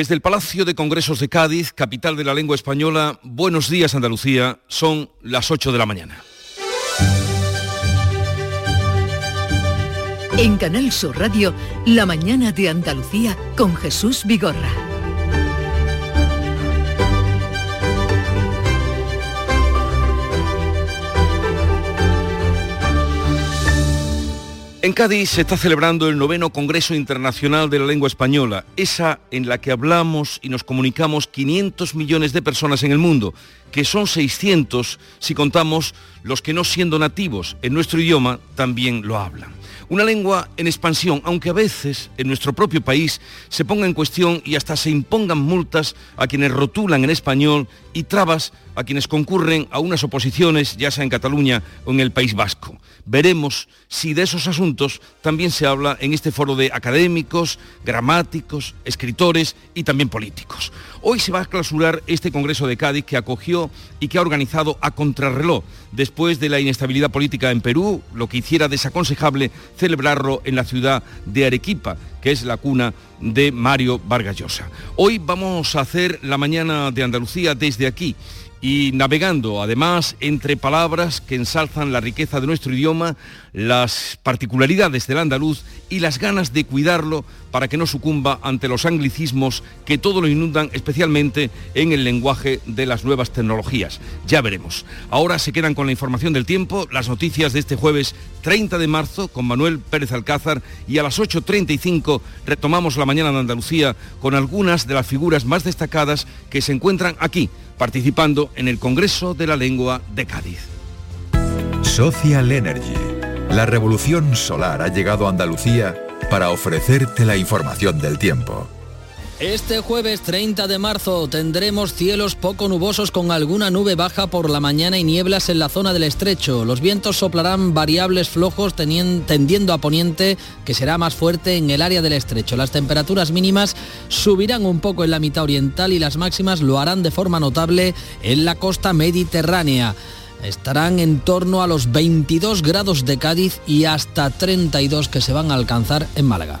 Desde el Palacio de Congresos de Cádiz, capital de la lengua española, buenos días Andalucía, son las 8 de la mañana. En Canal Sur Radio, La mañana de Andalucía con Jesús Vigorra. En Cádiz se está celebrando el noveno Congreso Internacional de la Lengua Española, esa en la que hablamos y nos comunicamos 500 millones de personas en el mundo, que son 600 si contamos los que no siendo nativos en nuestro idioma también lo hablan. Una lengua en expansión, aunque a veces en nuestro propio país se ponga en cuestión y hasta se impongan multas a quienes rotulan en español y trabas a quienes concurren a unas oposiciones, ya sea en Cataluña o en el País Vasco. Veremos si de esos asuntos también se habla en este foro de académicos, gramáticos, escritores y también políticos. Hoy se va a clausurar este Congreso de Cádiz que acogió y que ha organizado a contrarreloj después de la inestabilidad política en Perú, lo que hiciera desaconsejable celebrarlo en la ciudad de Arequipa, que es la cuna de Mario Vargas Llosa. Hoy vamos a hacer la mañana de Andalucía desde aquí y navegando además entre palabras que ensalzan la riqueza de nuestro idioma, las particularidades del andaluz y las ganas de cuidarlo para que no sucumba ante los anglicismos que todo lo inundan, especialmente en el lenguaje de las nuevas tecnologías. Ya veremos. Ahora se quedan con la información del tiempo, las noticias de este jueves 30 de marzo con Manuel Pérez Alcázar y a las 8.35 retomamos la mañana de Andalucía con algunas de las figuras más destacadas que se encuentran aquí, participando en el Congreso de la Lengua de Cádiz. Social Energy. La revolución solar ha llegado a Andalucía para ofrecerte la información del tiempo. Este jueves 30 de marzo tendremos cielos poco nubosos con alguna nube baja por la mañana y nieblas en la zona del estrecho. Los vientos soplarán variables flojos tendiendo a poniente que será más fuerte en el área del estrecho. Las temperaturas mínimas subirán un poco en la mitad oriental y las máximas lo harán de forma notable en la costa mediterránea estarán en torno a los 22 grados de Cádiz y hasta 32 que se van a alcanzar en Málaga.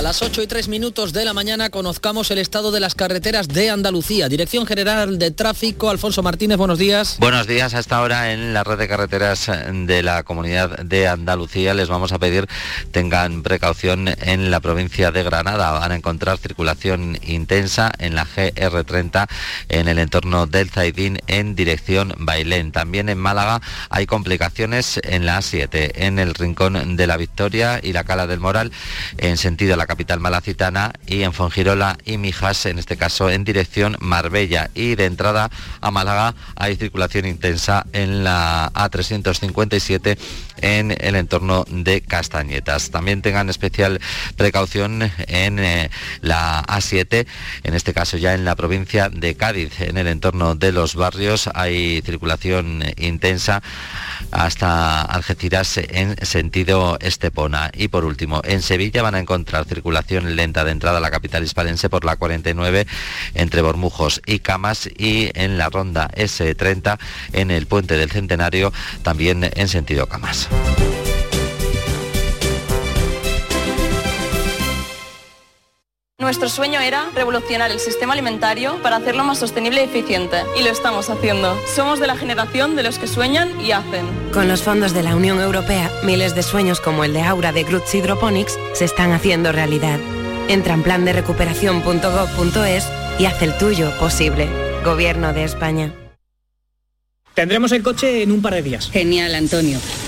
A las 8 y 3 minutos de la mañana conozcamos el estado de las carreteras de Andalucía. Dirección General de Tráfico, Alfonso Martínez, buenos días. Buenos días. Hasta ahora en la red de carreteras de la Comunidad de Andalucía les vamos a pedir tengan precaución en la provincia de Granada. Van a encontrar circulación intensa en la GR30 en el entorno del Zaidín en dirección Bailén. También en Málaga hay complicaciones en la A7, en el Rincón de la Victoria y la Cala del Moral en sentido a la capital malacitana y en Fongirola y Mijas, en este caso en dirección Marbella. Y de entrada a Málaga hay circulación intensa en la A357 en el entorno de Castañetas. También tengan especial precaución en eh, la A7, en este caso ya en la provincia de Cádiz, en el entorno de los barrios hay circulación intensa hasta Algeciras en sentido Estepona. Y por último, en Sevilla van a encontrar circulación lenta de entrada a la capital hispalense por la 49 entre Bormujos y Camas y en la ronda S30 en el puente del Centenario también en sentido Camas. Nuestro sueño era revolucionar el sistema alimentario para hacerlo más sostenible y eficiente. Y lo estamos haciendo. Somos de la generación de los que sueñan y hacen. Con los fondos de la Unión Europea, miles de sueños como el de Aura de Groots Hydroponics se están haciendo realidad. Entra en plan de recuperación.gov.es y haz el tuyo posible. Gobierno de España. Tendremos el coche en un par de días. Genial, Antonio.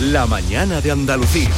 La mañana de Andalucía.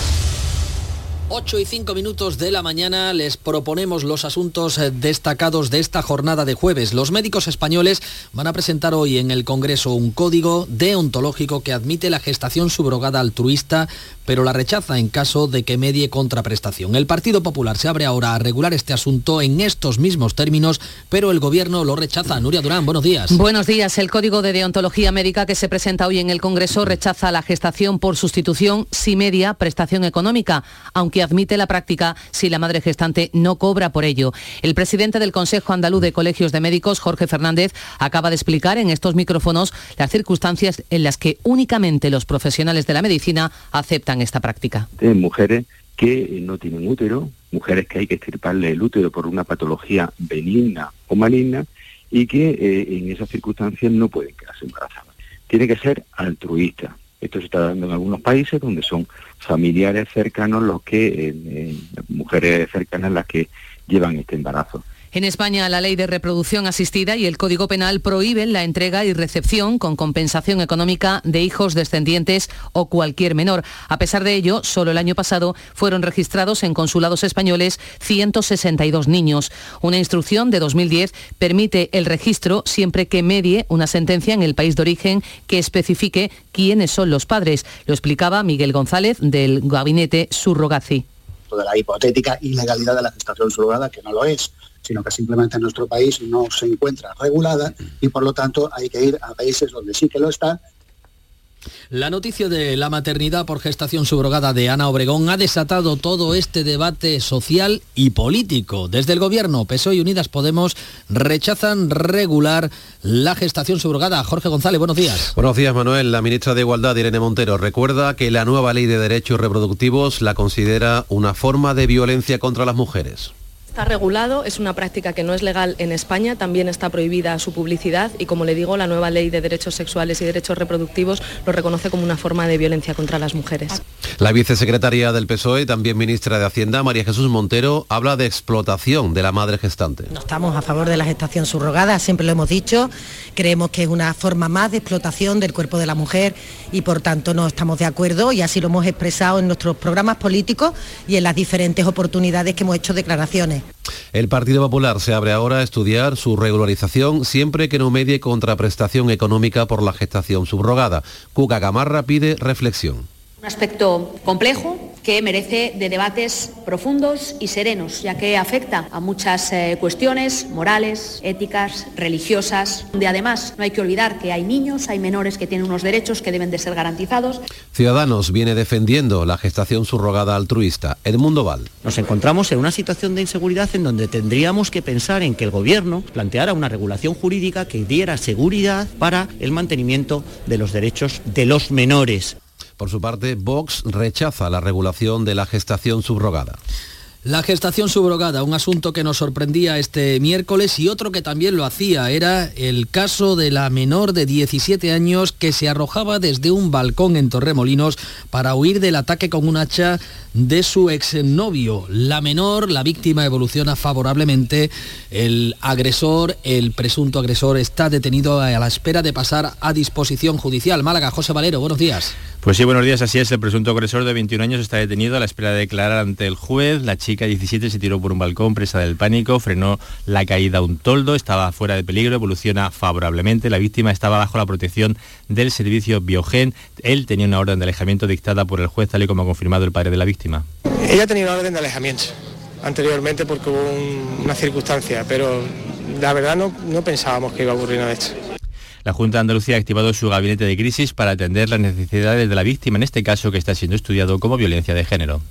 8 y 5 minutos de la mañana les proponemos los asuntos eh, destacados de esta jornada de jueves. Los médicos españoles van a presentar hoy en el Congreso un código deontológico que admite la gestación subrogada altruista, pero la rechaza en caso de que medie contraprestación. El Partido Popular se abre ahora a regular este asunto en estos mismos términos, pero el Gobierno lo rechaza. Nuria Durán, buenos días. Buenos días. El código de deontología médica que se presenta hoy en el Congreso rechaza la gestación por sustitución si media prestación económica, aunque admite la práctica si la madre gestante no cobra por ello. El presidente del Consejo Andaluz de Colegios de Médicos, Jorge Fernández, acaba de explicar en estos micrófonos las circunstancias en las que únicamente los profesionales de la medicina aceptan esta práctica. De mujeres que no tienen útero, mujeres que hay que extirparle el útero por una patología benigna o maligna y que eh, en esas circunstancias no pueden quedarse embarazadas. Tiene que ser altruista. Esto se está dando en algunos países donde son familiares cercanos los que, eh, eh, mujeres cercanas las que llevan este embarazo. En España, la ley de reproducción asistida y el Código Penal prohíben la entrega y recepción con compensación económica de hijos descendientes o cualquier menor. A pesar de ello, solo el año pasado fueron registrados en consulados españoles 162 niños. Una instrucción de 2010 permite el registro siempre que medie una sentencia en el país de origen que especifique quiénes son los padres. Lo explicaba Miguel González del gabinete Surrogazi. De la hipotética ilegalidad de la gestación surrogada, que no lo es sino que simplemente en nuestro país no se encuentra regulada y por lo tanto hay que ir a países donde sí que lo está la noticia de la maternidad por gestación subrogada de Ana Obregón ha desatado todo este debate social y político. Desde el gobierno, PSOE y Unidas Podemos rechazan regular la gestación subrogada. Jorge González, buenos días. Buenos días, Manuel. La ministra de Igualdad, Irene Montero, recuerda que la nueva ley de derechos reproductivos la considera una forma de violencia contra las mujeres. Está regulado, es una práctica que no es legal en España, también está prohibida su publicidad y como le digo, la nueva ley de derechos sexuales y derechos reproductivos lo reconoce como una forma de violencia contra las mujeres. La vicesecretaria del PSOE, también ministra de Hacienda, María Jesús Montero, habla de explotación de la madre gestante. No estamos a favor de la gestación subrogada, siempre lo hemos dicho, creemos que es una forma más de explotación del cuerpo de la mujer y por tanto no estamos de acuerdo y así lo hemos expresado en nuestros programas políticos y en las diferentes oportunidades que hemos hecho declaraciones. El Partido Popular se abre ahora a estudiar su regularización siempre que no medie contraprestación económica por la gestación subrogada. Cuca Gamarra pide reflexión. Un aspecto complejo, que merece de debates profundos y serenos, ya que afecta a muchas eh, cuestiones morales, éticas, religiosas, donde además no hay que olvidar que hay niños, hay menores que tienen unos derechos que deben de ser garantizados. Ciudadanos viene defendiendo la gestación subrogada altruista. Edmundo Val. Nos encontramos en una situación de inseguridad en donde tendríamos que pensar en que el gobierno planteara una regulación jurídica que diera seguridad para el mantenimiento de los derechos de los menores. Por su parte, Vox rechaza la regulación de la gestación subrogada. La gestación subrogada, un asunto que nos sorprendía este miércoles y otro que también lo hacía, era el caso de la menor de 17 años que se arrojaba desde un balcón en Torremolinos para huir del ataque con un hacha de su exnovio. La menor, la víctima, evoluciona favorablemente. El agresor, el presunto agresor, está detenido a la espera de pasar a disposición judicial. Málaga, José Valero, buenos días. Pues sí, buenos días. Así es, el presunto agresor de 21 años está detenido a la espera de declarar ante el juez. La chica 17 se tiró por un balcón presa del pánico, frenó la caída a un toldo, estaba fuera de peligro, evoluciona favorablemente. La víctima estaba bajo la protección del servicio Biogen. Él tenía una orden de alejamiento dictada por el juez, tal y como ha confirmado el padre de la víctima. Ella tenía una orden de alejamiento anteriormente porque hubo una circunstancia, pero la verdad no, no pensábamos que iba a ocurrir nada de esto. La Junta de Andalucía ha activado su gabinete de crisis para atender las necesidades de la víctima, en este caso que está siendo estudiado como violencia de género.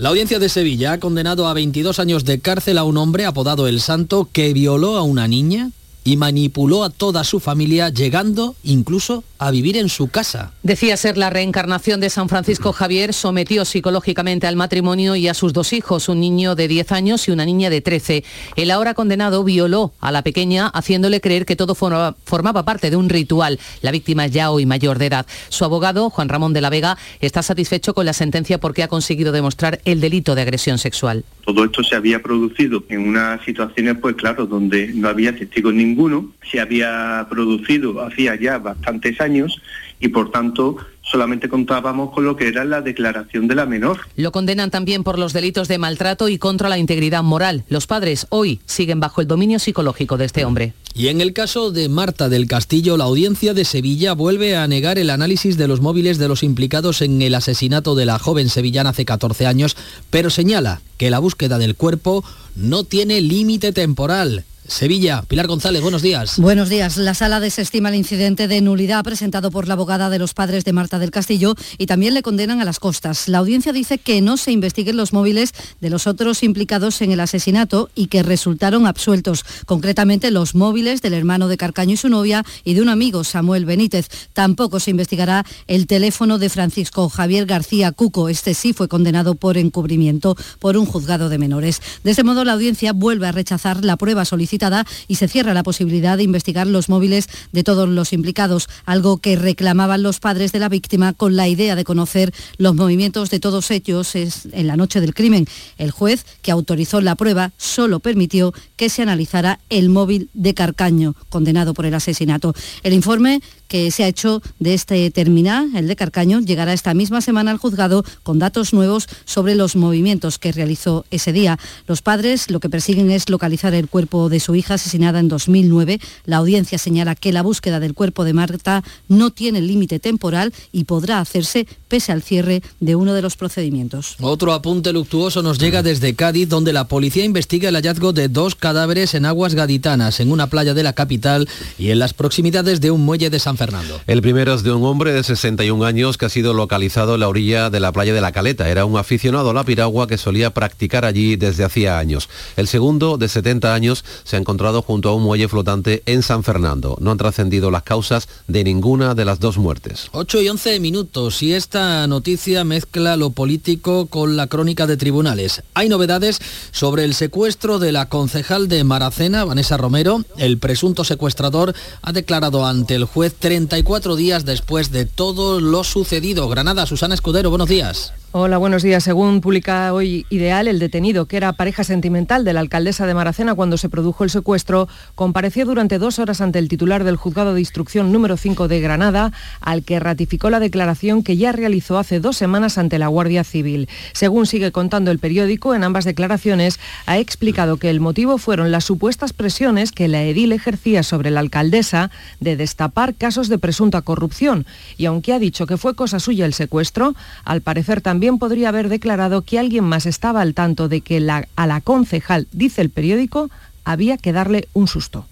La audiencia de Sevilla ha condenado a 22 años de cárcel a un hombre apodado El Santo que violó a una niña y manipuló a toda su familia, llegando incluso a vivir en su casa. Decía ser la reencarnación de San Francisco Javier, sometió psicológicamente al matrimonio y a sus dos hijos, un niño de 10 años y una niña de 13. El ahora condenado violó a la pequeña, haciéndole creer que todo formaba parte de un ritual. La víctima es ya hoy mayor de edad. Su abogado, Juan Ramón de la Vega, está satisfecho con la sentencia porque ha conseguido demostrar el delito de agresión sexual. Todo esto se había producido en unas situaciones, pues claro, donde no había testigos ninguno, se había producido hacía ya bastantes años y por tanto solamente contábamos con lo que era la declaración de la menor. Lo condenan también por los delitos de maltrato y contra la integridad moral. Los padres hoy siguen bajo el dominio psicológico de este hombre. Y en el caso de Marta del Castillo, la audiencia de Sevilla vuelve a negar el análisis de los móviles de los implicados en el asesinato de la joven sevillana hace 14 años, pero señala que la búsqueda del cuerpo no tiene límite temporal. Sevilla. Pilar González, buenos días. Buenos días. La sala desestima el incidente de nulidad presentado por la abogada de los padres de Marta del Castillo y también le condenan a las costas. La audiencia dice que no se investiguen los móviles de los otros implicados en el asesinato y que resultaron absueltos, concretamente los móviles del hermano de Carcaño y su novia y de un amigo, Samuel Benítez. Tampoco se investigará el teléfono de Francisco Javier García Cuco. Este sí fue condenado por encubrimiento por un juzgado de menores. De este modo, la audiencia vuelve a rechazar la prueba solicitada y se cierra la posibilidad de investigar los móviles de todos los implicados, algo que reclamaban los padres de la víctima con la idea de conocer los movimientos de todos ellos en la noche del crimen. El juez que autorizó la prueba solo permitió que se analizara el móvil de Carcaño, condenado por el asesinato. El informe que se ha hecho de este terminal, el de Carcaño, llegará esta misma semana al juzgado con datos nuevos sobre los movimientos que realizó ese día. Los padres lo que persiguen es localizar el cuerpo de su hija asesinada en 2009. La audiencia señala que la búsqueda del cuerpo de Marta no tiene límite temporal y podrá hacerse pese al cierre de uno de los procedimientos. Otro apunte luctuoso nos llega desde Cádiz, donde la policía investiga el hallazgo de dos cadáveres en aguas gaditanas, en una playa de la capital y en las proximidades de un muelle de San Fernando. El primero es de un hombre de 61 años que ha sido localizado en la orilla de la playa de la Caleta. Era un aficionado a la piragua que solía practicar allí desde hacía años. El segundo, de 70 años, se ha encontrado junto a un muelle flotante en San Fernando. No han trascendido las causas de ninguna de las dos muertes. 8 y 11 minutos y esta noticia mezcla lo político con la crónica de tribunales. Hay novedades sobre el secuestro de la concejal de Maracena, Vanessa Romero. El presunto secuestrador ha declarado ante el juez 34 días después de todo lo sucedido. Granada, Susana Escudero, buenos días. Hola, buenos días. Según publica hoy Ideal, el detenido, que era pareja sentimental de la alcaldesa de Maracena cuando se produjo el secuestro, compareció durante dos horas ante el titular del juzgado de instrucción número 5 de Granada, al que ratificó la declaración que ya realizó hace dos semanas ante la Guardia Civil. Según sigue contando el periódico, en ambas declaraciones ha explicado que el motivo fueron las supuestas presiones que la edil ejercía sobre la alcaldesa de destapar casos de presunta corrupción. Y aunque ha dicho que fue cosa suya el secuestro, al parecer también también podría haber declarado que alguien más estaba al tanto de que a la concejal, dice el periódico, había que darle un susto.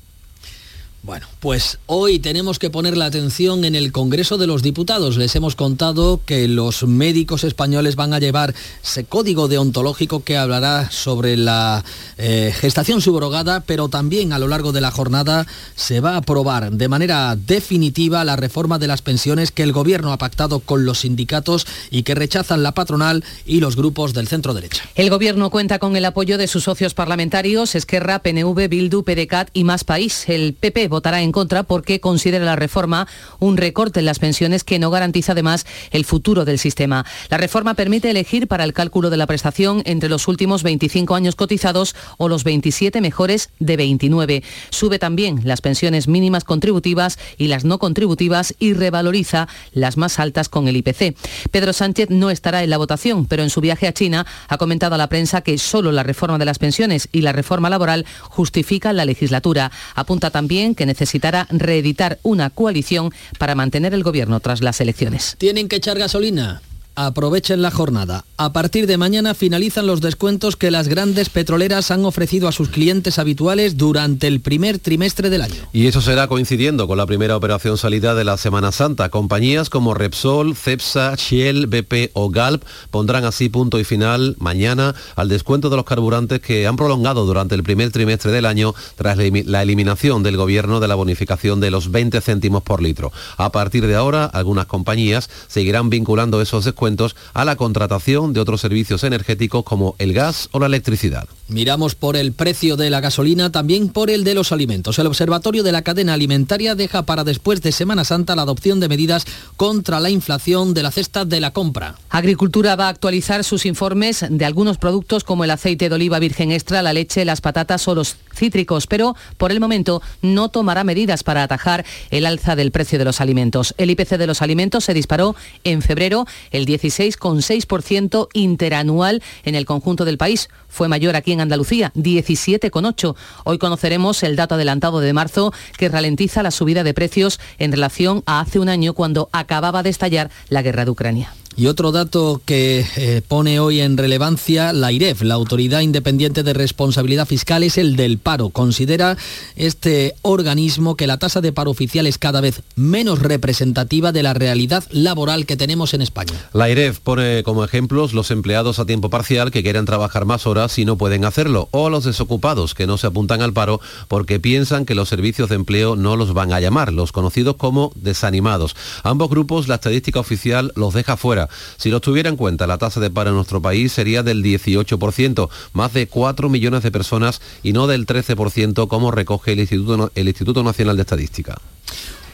Bueno, pues hoy tenemos que poner la atención en el Congreso de los Diputados. Les hemos contado que los médicos españoles van a llevar ese código deontológico que hablará sobre la eh, gestación subrogada, pero también a lo largo de la jornada se va a aprobar de manera definitiva la reforma de las pensiones que el Gobierno ha pactado con los sindicatos y que rechazan la patronal y los grupos del centro derecha. El Gobierno cuenta con el apoyo de sus socios parlamentarios, Esquerra, PNV, Bildu, PDCAT y Más País. El PP votará en contra porque considera la reforma un recorte en las pensiones que no garantiza además el futuro del sistema. La reforma permite elegir para el cálculo de la prestación entre los últimos 25 años cotizados o los 27 mejores de 29. Sube también las pensiones mínimas contributivas y las no contributivas y revaloriza las más altas con el IPC. Pedro Sánchez no estará en la votación, pero en su viaje a China ha comentado a la prensa que solo la reforma de las pensiones y la reforma laboral justifican la legislatura. Apunta también que necesitará reeditar una coalición para mantener el gobierno tras las elecciones. ¿Tienen que echar gasolina? Aprovechen la jornada. A partir de mañana finalizan los descuentos que las grandes petroleras han ofrecido a sus clientes habituales durante el primer trimestre del año. Y eso será coincidiendo con la primera operación salida de la Semana Santa. Compañías como Repsol, Cepsa, Shell, BP o Galp pondrán así punto y final mañana al descuento de los carburantes que han prolongado durante el primer trimestre del año tras la eliminación del gobierno de la bonificación de los 20 céntimos por litro. A partir de ahora, algunas compañías seguirán vinculando esos descuentos a la contratación de otros servicios energéticos como el gas o la electricidad. Miramos por el precio de la gasolina, también por el de los alimentos. El Observatorio de la Cadena Alimentaria deja para después de Semana Santa la adopción de medidas contra la inflación de la cesta de la compra. Agricultura va a actualizar sus informes de algunos productos como el aceite de oliva virgen extra, la leche, las patatas o los cítricos, pero por el momento no tomará medidas para atajar el alza del precio de los alimentos. El IPC de los alimentos se disparó en febrero el 16,6% interanual en el conjunto del país. Fue mayor aquí en Andalucía, 17,8. Hoy conoceremos el dato adelantado de marzo que ralentiza la subida de precios en relación a hace un año cuando acababa de estallar la guerra de Ucrania. Y otro dato que eh, pone hoy en relevancia la IREF, la Autoridad Independiente de Responsabilidad Fiscal, es el del paro. Considera este organismo que la tasa de paro oficial es cada vez menos representativa de la realidad laboral que tenemos en España. La IREF pone como ejemplos los empleados a tiempo parcial que quieren trabajar más horas y no pueden hacerlo, o los desocupados que no se apuntan al paro porque piensan que los servicios de empleo no los van a llamar, los conocidos como desanimados. Ambos grupos la estadística oficial los deja fuera si lo tuviera en cuenta, la tasa de paro en nuestro país sería del 18%, más de 4 millones de personas y no del 13% como recoge el Instituto, el Instituto Nacional de Estadística.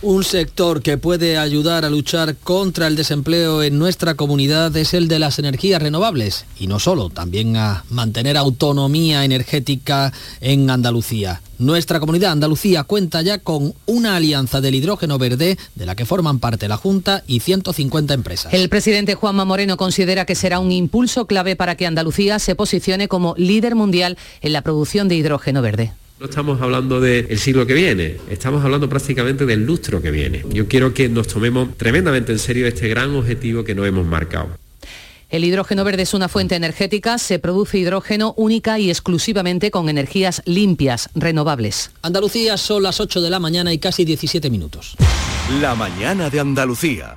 Un sector que puede ayudar a luchar contra el desempleo en nuestra comunidad es el de las energías renovables y no solo, también a mantener autonomía energética en Andalucía. Nuestra comunidad Andalucía cuenta ya con una alianza del hidrógeno verde de la que forman parte la Junta y 150 empresas. El presidente Juanma Moreno considera que será un impulso clave para que Andalucía se posicione como líder mundial en la producción de hidrógeno verde. No estamos hablando del siglo que viene, estamos hablando prácticamente del lustro que viene. Yo quiero que nos tomemos tremendamente en serio este gran objetivo que nos hemos marcado. El hidrógeno verde es una fuente energética, se produce hidrógeno única y exclusivamente con energías limpias, renovables. Andalucía son las 8 de la mañana y casi 17 minutos. La mañana de Andalucía.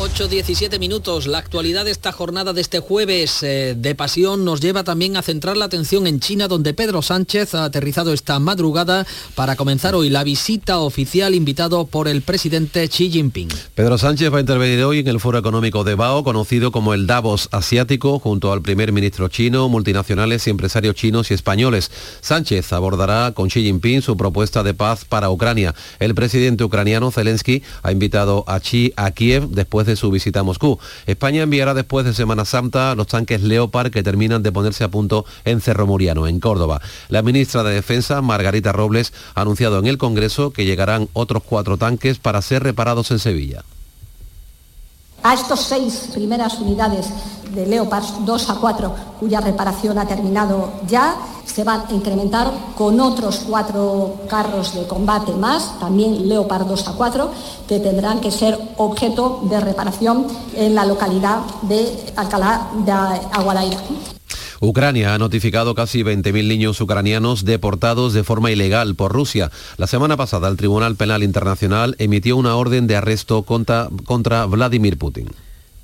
8.17 minutos. La actualidad de esta jornada de este jueves eh, de pasión nos lleva también a centrar la atención en China, donde Pedro Sánchez ha aterrizado esta madrugada para comenzar hoy la visita oficial invitado por el presidente Xi Jinping. Pedro Sánchez va a intervenir hoy en el Foro Económico de Bao, conocido como el Davos Asiático, junto al primer ministro chino, multinacionales y empresarios chinos y españoles. Sánchez abordará con Xi Jinping su propuesta de paz para Ucrania. El presidente ucraniano Zelensky ha invitado a Xi a Kiev después de su visita a Moscú. España enviará después de Semana Santa los tanques Leopard que terminan de ponerse a punto en Cerro Muriano, en Córdoba. La ministra de Defensa, Margarita Robles, ha anunciado en el Congreso que llegarán otros cuatro tanques para ser reparados en Sevilla. A estos seis primeras unidades de Leopard 2 a 4, cuya reparación ha terminado ya, se van a incrementar con otros cuatro carros de combate más, también Leopard 2 a 4, que tendrán que ser objeto de reparación en la localidad de Alcalá de Aguadaira. Ucrania ha notificado casi 20.000 niños ucranianos deportados de forma ilegal por Rusia. La semana pasada el Tribunal Penal Internacional emitió una orden de arresto contra, contra Vladimir Putin.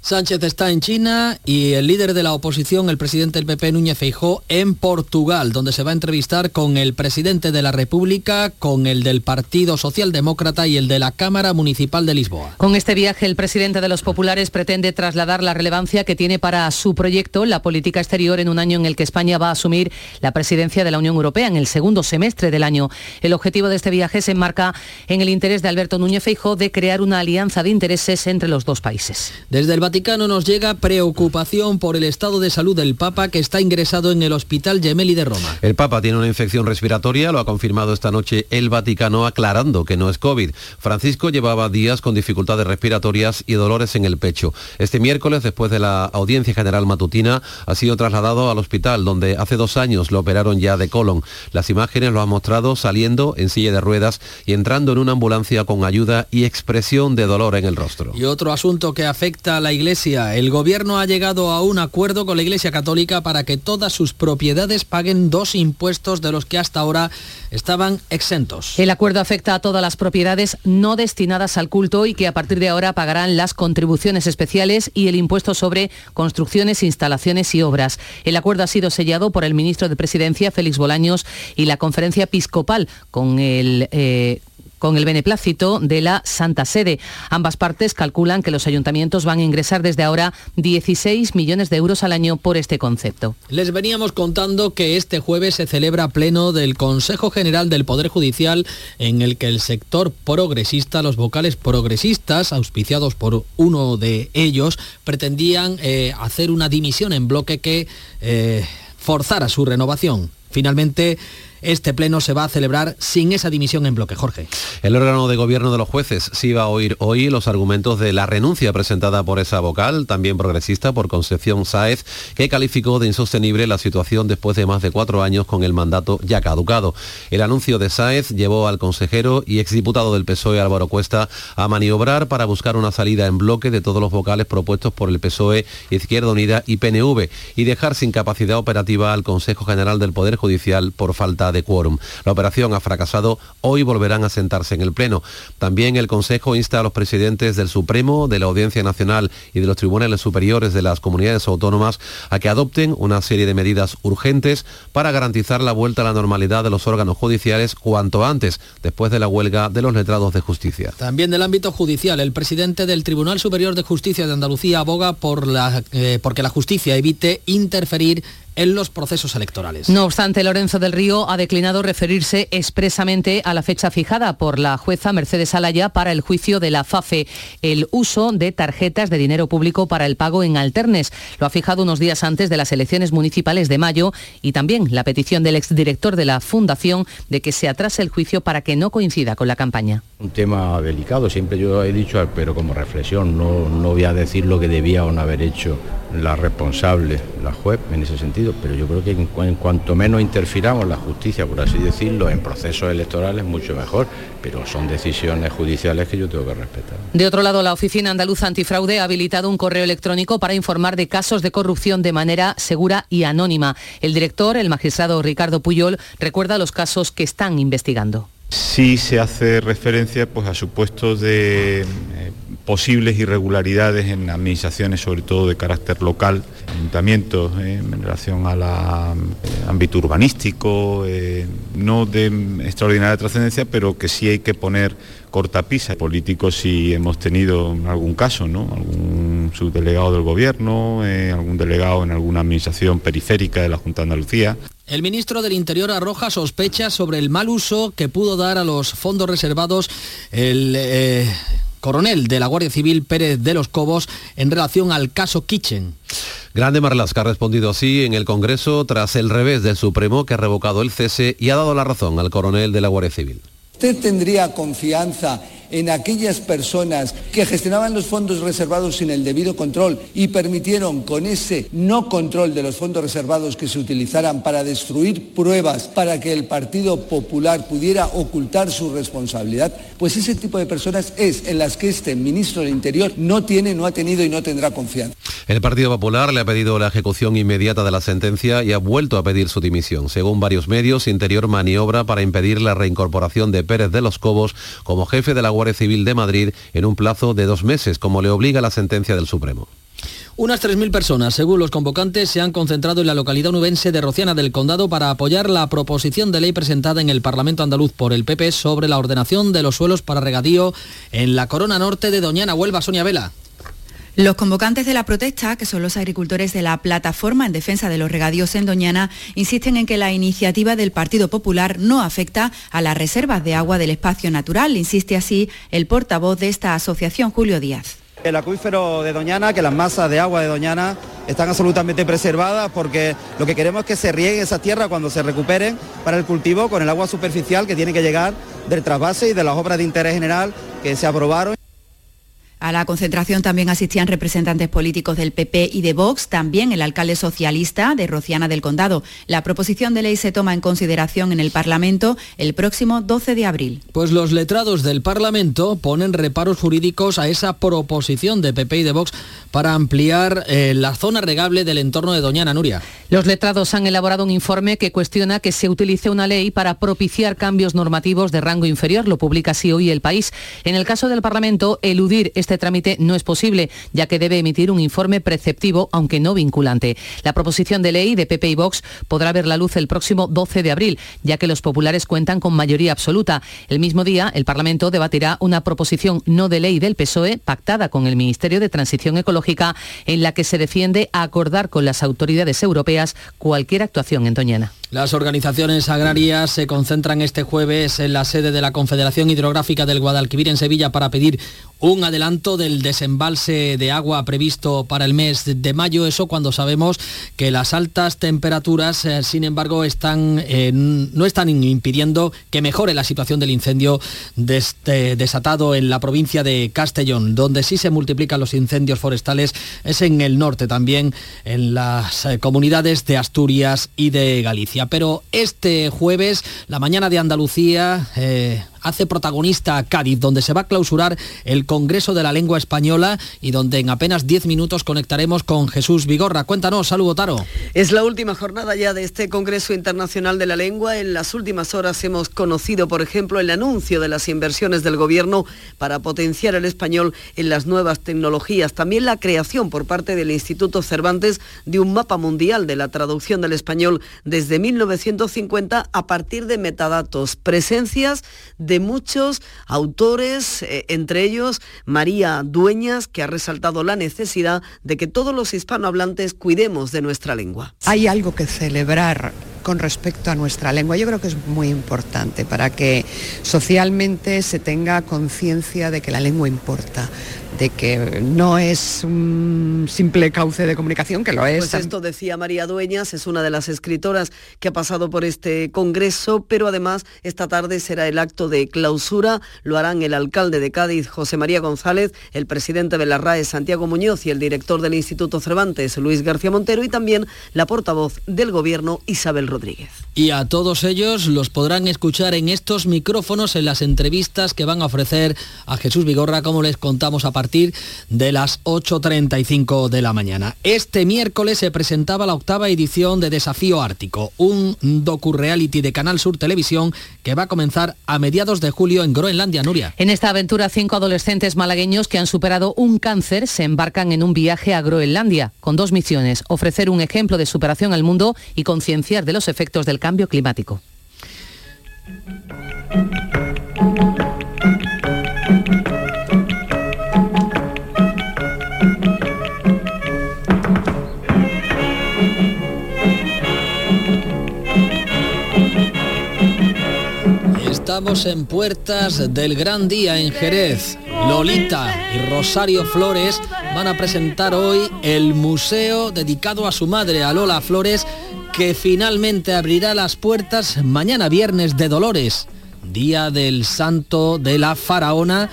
Sánchez está en China y el líder de la oposición, el presidente del PP, Núñez Feijó, en Portugal, donde se va a entrevistar con el presidente de la República, con el del Partido Socialdemócrata y el de la Cámara Municipal de Lisboa. Con este viaje, el presidente de los populares pretende trasladar la relevancia que tiene para su proyecto la política exterior en un año en el que España va a asumir la presidencia de la Unión Europea en el segundo semestre del año. El objetivo de este viaje se enmarca en el interés de Alberto Núñez Feijó de crear una alianza de intereses entre los dos países. Desde el Vaticano nos llega preocupación por el estado de salud del Papa que está ingresado en el Hospital Gemelli de Roma. El Papa tiene una infección respiratoria, lo ha confirmado esta noche el Vaticano aclarando que no es COVID. Francisco llevaba días con dificultades respiratorias y dolores en el pecho. Este miércoles, después de la audiencia general matutina, ha sido trasladado al hospital donde hace dos años lo operaron ya de colon. Las imágenes lo han mostrado saliendo en silla de ruedas y entrando en una ambulancia con ayuda y expresión de dolor en el rostro. Y otro asunto que afecta a la Iglesia el gobierno ha llegado a un acuerdo con la Iglesia Católica para que todas sus propiedades paguen dos impuestos de los que hasta ahora estaban exentos. El acuerdo afecta a todas las propiedades no destinadas al culto y que a partir de ahora pagarán las contribuciones especiales y el impuesto sobre construcciones, instalaciones y obras. El acuerdo ha sido sellado por el ministro de Presidencia, Félix Bolaños, y la conferencia episcopal con el eh, con el beneplácito de la Santa Sede. Ambas partes calculan que los ayuntamientos van a ingresar desde ahora 16 millones de euros al año por este concepto. Les veníamos contando que este jueves se celebra pleno del Consejo General del Poder Judicial en el que el sector progresista, los vocales progresistas, auspiciados por uno de ellos, pretendían eh, hacer una dimisión en bloque que eh, forzara su renovación. Finalmente, este pleno se va a celebrar sin esa dimisión en bloque. Jorge. El órgano de gobierno de los jueces sí va a oír hoy los argumentos de la renuncia presentada por esa vocal, también progresista, por Concepción Sáez, que calificó de insostenible la situación después de más de cuatro años con el mandato ya caducado. El anuncio de Sáez llevó al consejero y exdiputado del PSOE Álvaro Cuesta a maniobrar para buscar una salida en bloque de todos los vocales propuestos por el PSOE, Izquierda Unida y PNV y dejar sin capacidad operativa al Consejo General del Poder Judicial por falta de quórum. La operación ha fracasado, hoy volverán a sentarse en el Pleno. También el Consejo insta a los presidentes del Supremo, de la Audiencia Nacional y de los tribunales superiores de las comunidades autónomas a que adopten una serie de medidas urgentes para garantizar la vuelta a la normalidad de los órganos judiciales cuanto antes, después de la huelga de los letrados de justicia. También del ámbito judicial, el presidente del Tribunal Superior de Justicia de Andalucía aboga por la, eh, porque la justicia evite interferir en los procesos electorales. No obstante, Lorenzo del Río ha declinado referirse expresamente a la fecha fijada por la jueza Mercedes Alaya para el juicio de la FAFE, el uso de tarjetas de dinero público para el pago en alternes. Lo ha fijado unos días antes de las elecciones municipales de mayo y también la petición del exdirector de la Fundación de que se atrase el juicio para que no coincida con la campaña. Un tema delicado, siempre yo he dicho, pero como reflexión, no, no voy a decir lo que debía o no haber hecho la responsable, la juez, en ese sentido, pero yo creo que en, cuanto menos interfiramos la justicia, por así decirlo, en procesos electorales, mucho mejor, pero son decisiones judiciales que yo tengo que respetar. De otro lado, la Oficina Andaluza Antifraude ha habilitado un correo electrónico para informar de casos de corrupción de manera segura y anónima. El director, el magistrado Ricardo Puyol, recuerda los casos que están investigando. Sí se hace referencia pues, a supuestos de eh, posibles irregularidades en administraciones, sobre todo de carácter local, ayuntamientos, eh, en relación al eh, ámbito urbanístico, no de extraordinaria trascendencia, pero que sí hay que poner cortapisa. Políticos si hemos tenido algún caso, ¿no? Algún subdelegado del gobierno, algún delegado en alguna administración periférica de la Junta de Andalucía. El ministro del Interior arroja sospechas sobre el mal uso que pudo dar a los fondos reservados el eh, coronel de la Guardia Civil Pérez de los Cobos en relación al caso Kitchen. Grande Marlasca ha respondido así en el Congreso tras el revés del Supremo que ha revocado el cese y ha dado la razón al coronel de la Guardia Civil. ¿Usted tendría confianza en aquellas personas que gestionaban los fondos reservados sin el debido control y permitieron con ese no control de los fondos reservados que se utilizaran para destruir pruebas para que el Partido Popular pudiera ocultar su responsabilidad, pues ese tipo de personas es en las que este ministro del Interior no tiene, no ha tenido y no tendrá confianza. El Partido Popular le ha pedido la ejecución inmediata de la sentencia y ha vuelto a pedir su dimisión. Según varios medios, Interior maniobra para impedir la reincorporación de Pérez de los Cobos como jefe de la Civil de Madrid en un plazo de dos meses, como le obliga la sentencia del Supremo. Unas 3.000 personas, según los convocantes, se han concentrado en la localidad nubense de Rociana del Condado para apoyar la proposición de ley presentada en el Parlamento andaluz por el PP sobre la ordenación de los suelos para regadío en la corona norte de Doñana, Huelva, Sonia Vela. Los convocantes de la protesta, que son los agricultores de la plataforma en defensa de los regadíos en Doñana, insisten en que la iniciativa del Partido Popular no afecta a las reservas de agua del espacio natural, insiste así el portavoz de esta asociación, Julio Díaz. El acuífero de Doñana, que las masas de agua de Doñana están absolutamente preservadas porque lo que queremos es que se rieguen esas tierras cuando se recuperen para el cultivo con el agua superficial que tiene que llegar del trasvase y de las obras de interés general que se aprobaron. A la concentración también asistían representantes políticos del PP y de Vox, también el alcalde socialista de Rociana del Condado. La proposición de ley se toma en consideración en el Parlamento el próximo 12 de abril. Pues los letrados del Parlamento ponen reparos jurídicos a esa proposición de PP y de Vox para ampliar eh, la zona regable del entorno de Doñana Nuria. Los letrados han elaborado un informe que cuestiona que se utilice una ley para propiciar cambios normativos de rango inferior. Lo publica así hoy el país. En el caso del Parlamento, eludir este trámite no es posible, ya que debe emitir un informe preceptivo, aunque no vinculante. La proposición de ley de PP y Vox podrá ver la luz el próximo 12 de abril, ya que los populares cuentan con mayoría absoluta. El mismo día, el Parlamento debatirá una proposición no de ley del PSOE, pactada con el Ministerio de Transición Ecológica, en la que se defiende acordar con las autoridades europeas cualquier actuación en Doñana. Las organizaciones agrarias se concentran este jueves en la sede de la Confederación Hidrográfica del Guadalquivir en Sevilla para pedir un adelanto del desembalse de agua previsto para el mes de mayo, eso cuando sabemos que las altas temperaturas, eh, sin embargo, están, eh, no están impidiendo que mejore la situación del incendio este, desatado en la provincia de Castellón, donde sí se multiplican los incendios forestales, es en el norte también, en las eh, comunidades de Asturias y de Galicia. Pero este jueves, la mañana de Andalucía, hace protagonista a Cádiz, donde se va a clausurar el Congreso de la Lengua Española y donde en apenas 10 minutos conectaremos con Jesús Vigorra. Cuéntanos, saludo Taro. Es la última jornada ya de este Congreso Internacional de la Lengua. En las últimas horas hemos conocido, por ejemplo, el anuncio de las inversiones del Gobierno para potenciar el español en las nuevas tecnologías. También la creación por parte del Instituto Cervantes de un mapa mundial de la traducción del español desde 1950 a partir de metadatos, presencias muchos autores, eh, entre ellos María Dueñas, que ha resaltado la necesidad de que todos los hispanohablantes cuidemos de nuestra lengua. Hay algo que celebrar con respecto a nuestra lengua. Yo creo que es muy importante para que socialmente se tenga conciencia de que la lengua importa, de que no es un simple cauce de comunicación, que lo es. Pues esto decía María Dueñas, es una de las escritoras que ha pasado por este congreso, pero además esta tarde será el acto de clausura, lo harán el alcalde de Cádiz, José María González, el presidente de la RAE, Santiago Muñoz, y el director del Instituto Cervantes, Luis García Montero, y también la portavoz del Gobierno, Isabel Rodríguez. Y a todos ellos los podrán escuchar en estos micrófonos en las entrevistas que van a ofrecer a Jesús Vigorra, como les contamos a partir de las 8.35 de la mañana. Este miércoles se presentaba la octava edición de Desafío Ártico, un docu-reality de Canal Sur Televisión que va a comenzar a mediados de julio en Groenlandia, Nuria. En esta aventura, cinco adolescentes malagueños que han superado un cáncer se embarcan en un viaje a Groenlandia con dos misiones, ofrecer un ejemplo de superación al mundo y concienciar de los efectos del cambio climático. Estamos en puertas del gran día en Jerez. Lolita y Rosario Flores van a presentar hoy el museo dedicado a su madre, a Lola Flores, que finalmente abrirá las puertas mañana viernes de Dolores, día del santo de la faraona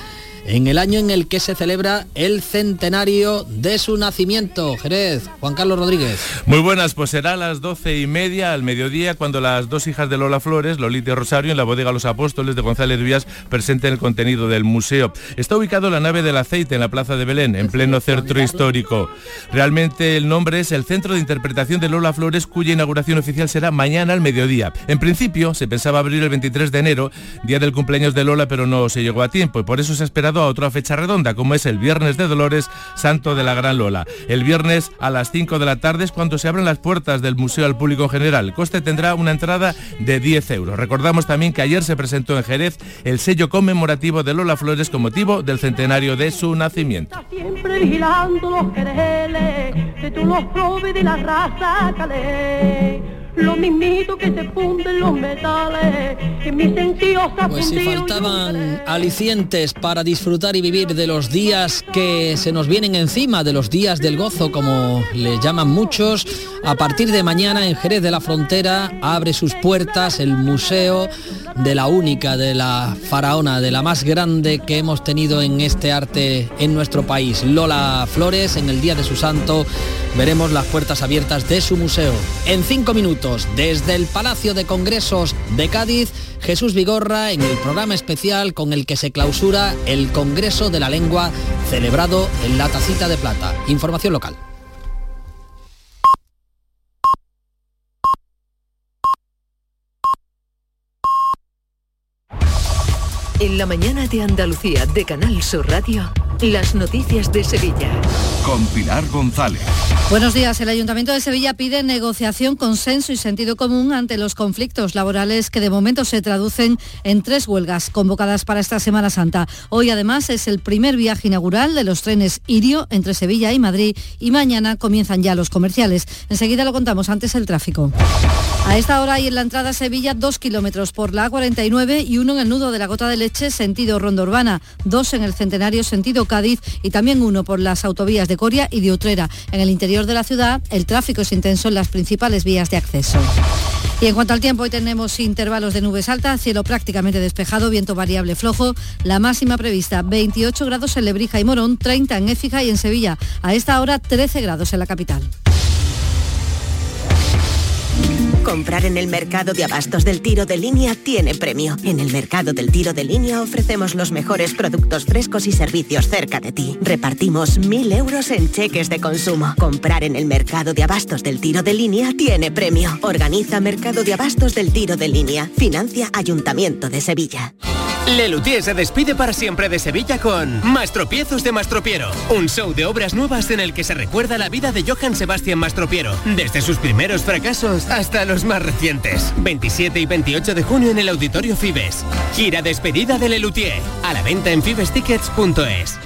en el año en el que se celebra el centenario de su nacimiento. Jerez, Juan Carlos Rodríguez. Muy buenas, pues será a las doce y media al mediodía cuando las dos hijas de Lola Flores, Lolita y Rosario, en la bodega Los Apóstoles de González Vías presenten el contenido del museo. Está ubicado la nave del aceite en la plaza de Belén, en pleno centro histórico. Realmente el nombre es el Centro de Interpretación de Lola Flores, cuya inauguración oficial será mañana al mediodía. En principio se pensaba abrir el 23 de enero, día del cumpleaños de Lola, pero no se llegó a tiempo y por eso se ha esperado a otra fecha redonda, como es el Viernes de Dolores, Santo de la Gran Lola. El viernes a las 5 de la tarde es cuando se abren las puertas del museo al público en general. El coste tendrá una entrada de 10 euros. Recordamos también que ayer se presentó en Jerez el sello conmemorativo de Lola Flores con motivo del centenario de su nacimiento. Siempre vigilando los de tu los de la raza lo mismito que se funden los metales, que mis sentidos Pues si faltaban alicientes para disfrutar y vivir de los días que se nos vienen encima, de los días del gozo, como le llaman muchos, a partir de mañana en Jerez de la Frontera abre sus puertas el Museo de la única, de la faraona, de la más grande que hemos tenido en este arte en nuestro país. Lola Flores, en el Día de su Santo, veremos las puertas abiertas de su museo. En cinco minutos, desde el Palacio de Congresos de Cádiz, Jesús Vigorra en el programa especial con el que se clausura el Congreso de la Lengua celebrado en la Tacita de Plata. Información local. En la mañana de Andalucía de Canal Sur Radio. Las noticias de Sevilla. Con Pilar González. Buenos días. El Ayuntamiento de Sevilla pide negociación, consenso y sentido común ante los conflictos laborales que de momento se traducen en tres huelgas convocadas para esta Semana Santa. Hoy además es el primer viaje inaugural de los trenes Irio entre Sevilla y Madrid y mañana comienzan ya los comerciales. Enseguida lo contamos antes el tráfico. A esta hora hay en la entrada a Sevilla dos kilómetros por la A49 y uno en el nudo de la Gota de Leche sentido Ronda Urbana, dos en el Centenario sentido Cádiz y también uno por las autovías de Coria y de Utrera. En el interior de la ciudad el tráfico es intenso en las principales vías de acceso. Y en cuanto al tiempo, hoy tenemos intervalos de nubes altas, cielo prácticamente despejado, viento variable flojo, la máxima prevista 28 grados en Lebrija y Morón, 30 en Écija y en Sevilla. A esta hora 13 grados en la capital. Comprar en el mercado de abastos del tiro de línea tiene premio. En el mercado del tiro de línea ofrecemos los mejores productos frescos y servicios cerca de ti. Repartimos mil euros en cheques de consumo. Comprar en el mercado de abastos del tiro de línea tiene premio. Organiza Mercado de Abastos del Tiro de Línea. Financia Ayuntamiento de Sevilla. Lelutier se despide para siempre de Sevilla con Mastropiezos de Mastropiero, un show de obras nuevas en el que se recuerda la vida de Johann Sebastian Mastropiero, desde sus primeros fracasos hasta los más recientes. 27 y 28 de junio en el Auditorio Fibes. Gira despedida de Lelutier, a la venta en fibestickets.es.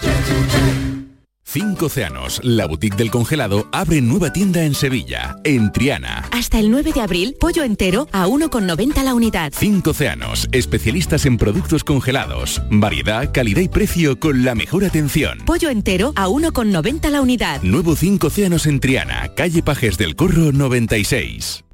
Cinco Océanos, la boutique del congelado, abre nueva tienda en Sevilla, en Triana. Hasta el 9 de abril, pollo entero a 1,90 la unidad. Cinco Océanos, especialistas en productos congelados. Variedad, calidad y precio con la mejor atención. Pollo entero a 1,90 la unidad. Nuevo Cinco Océanos en Triana, calle Pajes del Corro 96.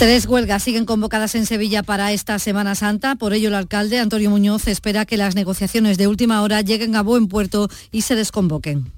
Tres huelgas siguen convocadas en Sevilla para esta Semana Santa. Por ello, el alcalde Antonio Muñoz espera que las negociaciones de última hora lleguen a buen puerto y se desconvoquen.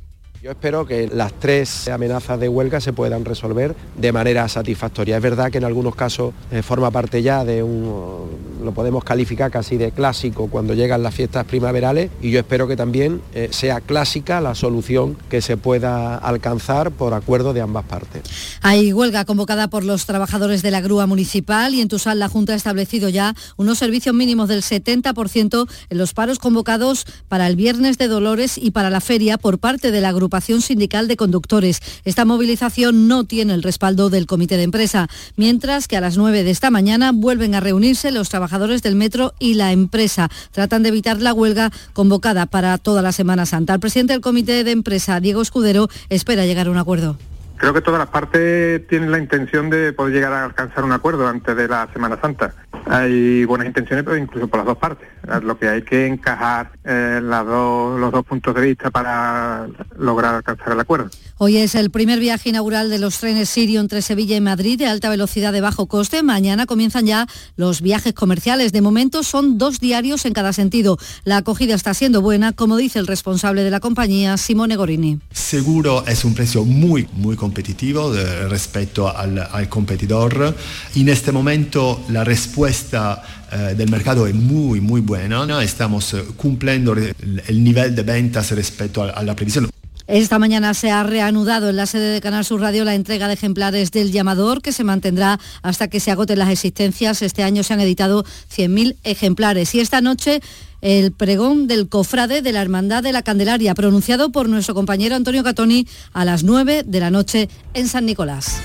Yo espero que las tres amenazas de huelga se puedan resolver de manera satisfactoria. Es verdad que en algunos casos eh, forma parte ya de un, lo podemos calificar casi de clásico cuando llegan las fiestas primaverales y yo espero que también eh, sea clásica la solución que se pueda alcanzar por acuerdo de ambas partes. Hay huelga convocada por los trabajadores de la grúa municipal y en Tusal la Junta ha establecido ya unos servicios mínimos del 70% en los paros convocados para el viernes de Dolores y para la feria por parte de la Sindical de Conductores. Esta movilización no tiene el respaldo del comité de empresa, mientras que a las 9 de esta mañana vuelven a reunirse los trabajadores del metro y la empresa. Tratan de evitar la huelga convocada para toda la Semana Santa. El presidente del comité de empresa, Diego Escudero, espera llegar a un acuerdo. Creo que todas las partes tienen la intención de poder llegar a alcanzar un acuerdo antes de la Semana Santa. Hay buenas intenciones, pero incluso por las dos partes. Lo que hay que encajar eh, los dos puntos de vista para lograr alcanzar el acuerdo. Hoy es el primer viaje inaugural de los trenes Sirio entre Sevilla y Madrid de alta velocidad de bajo coste. Mañana comienzan ya los viajes comerciales. De momento son dos diarios en cada sentido. La acogida está siendo buena, como dice el responsable de la compañía, Simone Gorini. Seguro es un precio muy, muy competitivo respecto al, competidor. En este momento la respuesta eh, del mercado es muy, muy buena. Estamos eh, cumpliendo el, nivel de ventas respecto a la previsión. Esta mañana se ha reanudado en la sede de Canal Sur Radio la entrega de ejemplares del llamador que se mantendrá hasta que se agoten las existencias. Este año se han editado 100.000 ejemplares y esta noche el pregón del cofrade de la Hermandad de la Candelaria, pronunciado por nuestro compañero Antonio Catoni a las 9 de la noche en San Nicolás.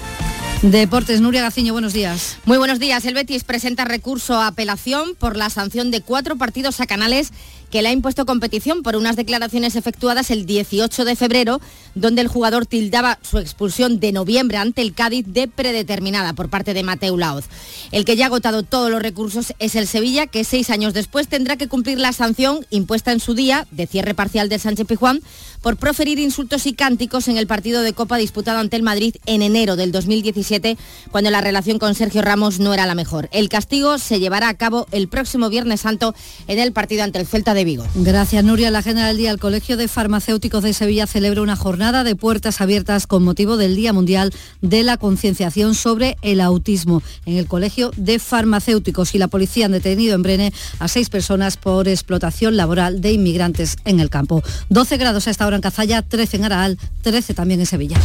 Deportes, Nuria Gaciño, buenos días. Muy buenos días. El Betis presenta recurso a apelación por la sanción de cuatro partidos a Canales que le ha impuesto competición por unas declaraciones efectuadas el 18 de febrero, donde el jugador tildaba su expulsión de noviembre ante el Cádiz de predeterminada por parte de Mateu Laoz. El que ya ha agotado todos los recursos es el Sevilla, que seis años después tendrá que cumplir la sanción impuesta en su día de cierre parcial de Sánchez Pijuán por proferir insultos y cánticos en el partido de Copa disputado ante el Madrid en enero del 2017, cuando la relación con Sergio Ramos no era la mejor. El castigo se llevará a cabo el próximo Viernes Santo en el partido ante el Celta Gracias, Nuria. La General Día, el Colegio de Farmacéuticos de Sevilla celebra una jornada de puertas abiertas con motivo del Día Mundial de la Concienciación sobre el Autismo en el Colegio de Farmacéuticos y la policía han detenido en Brene a seis personas por explotación laboral de inmigrantes en el campo. 12 grados a esta hora en Cazalla, 13 en Araal, 13 también en Sevilla.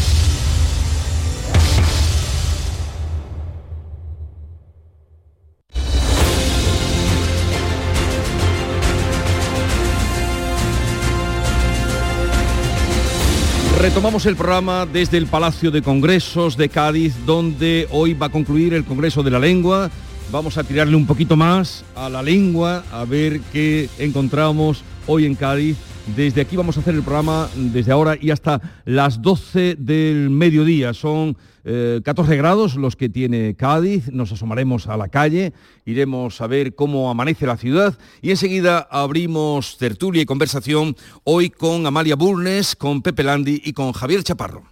Retomamos el programa desde el Palacio de Congresos de Cádiz, donde hoy va a concluir el Congreso de la Lengua. Vamos a tirarle un poquito más a la lengua, a ver qué encontramos hoy en Cádiz. Desde aquí vamos a hacer el programa desde ahora y hasta las 12 del mediodía. Son 14 eh, grados los que tiene Cádiz, nos asomaremos a la calle, iremos a ver cómo amanece la ciudad y enseguida abrimos tertulia y conversación hoy con Amalia Burnes, con Pepe Landi y con Javier Chaparro.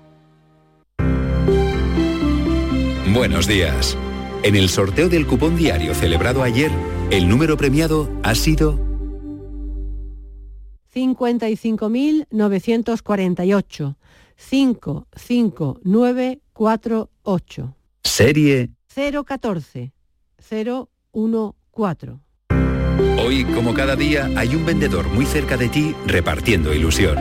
Buenos días. En el sorteo del cupón diario celebrado ayer, el número premiado ha sido 55.948. 55948. Serie 014 014. Hoy, como cada día, hay un vendedor muy cerca de ti repartiendo ilusión.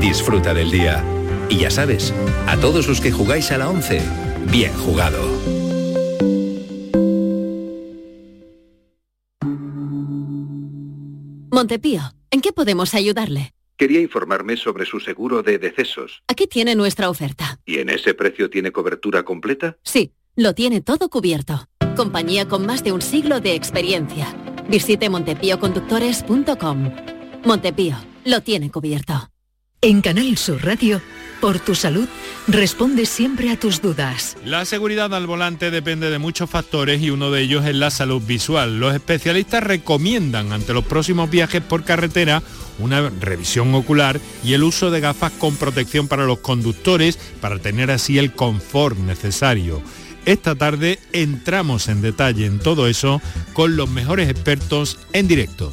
Disfruta del día. Y ya sabes, a todos los que jugáis a la 11, Bien jugado. Montepío, ¿en qué podemos ayudarle? Quería informarme sobre su seguro de decesos. Aquí tiene nuestra oferta. ¿Y en ese precio tiene cobertura completa? Sí, lo tiene todo cubierto. Compañía con más de un siglo de experiencia. Visite montepíoconductores.com. Montepío, lo tiene cubierto. En Canal Sur Radio por tu salud, responde siempre a tus dudas. La seguridad al volante depende de muchos factores y uno de ellos es la salud visual. Los especialistas recomiendan ante los próximos viajes por carretera una revisión ocular y el uso de gafas con protección para los conductores para tener así el confort necesario. Esta tarde entramos en detalle en todo eso con los mejores expertos en directo.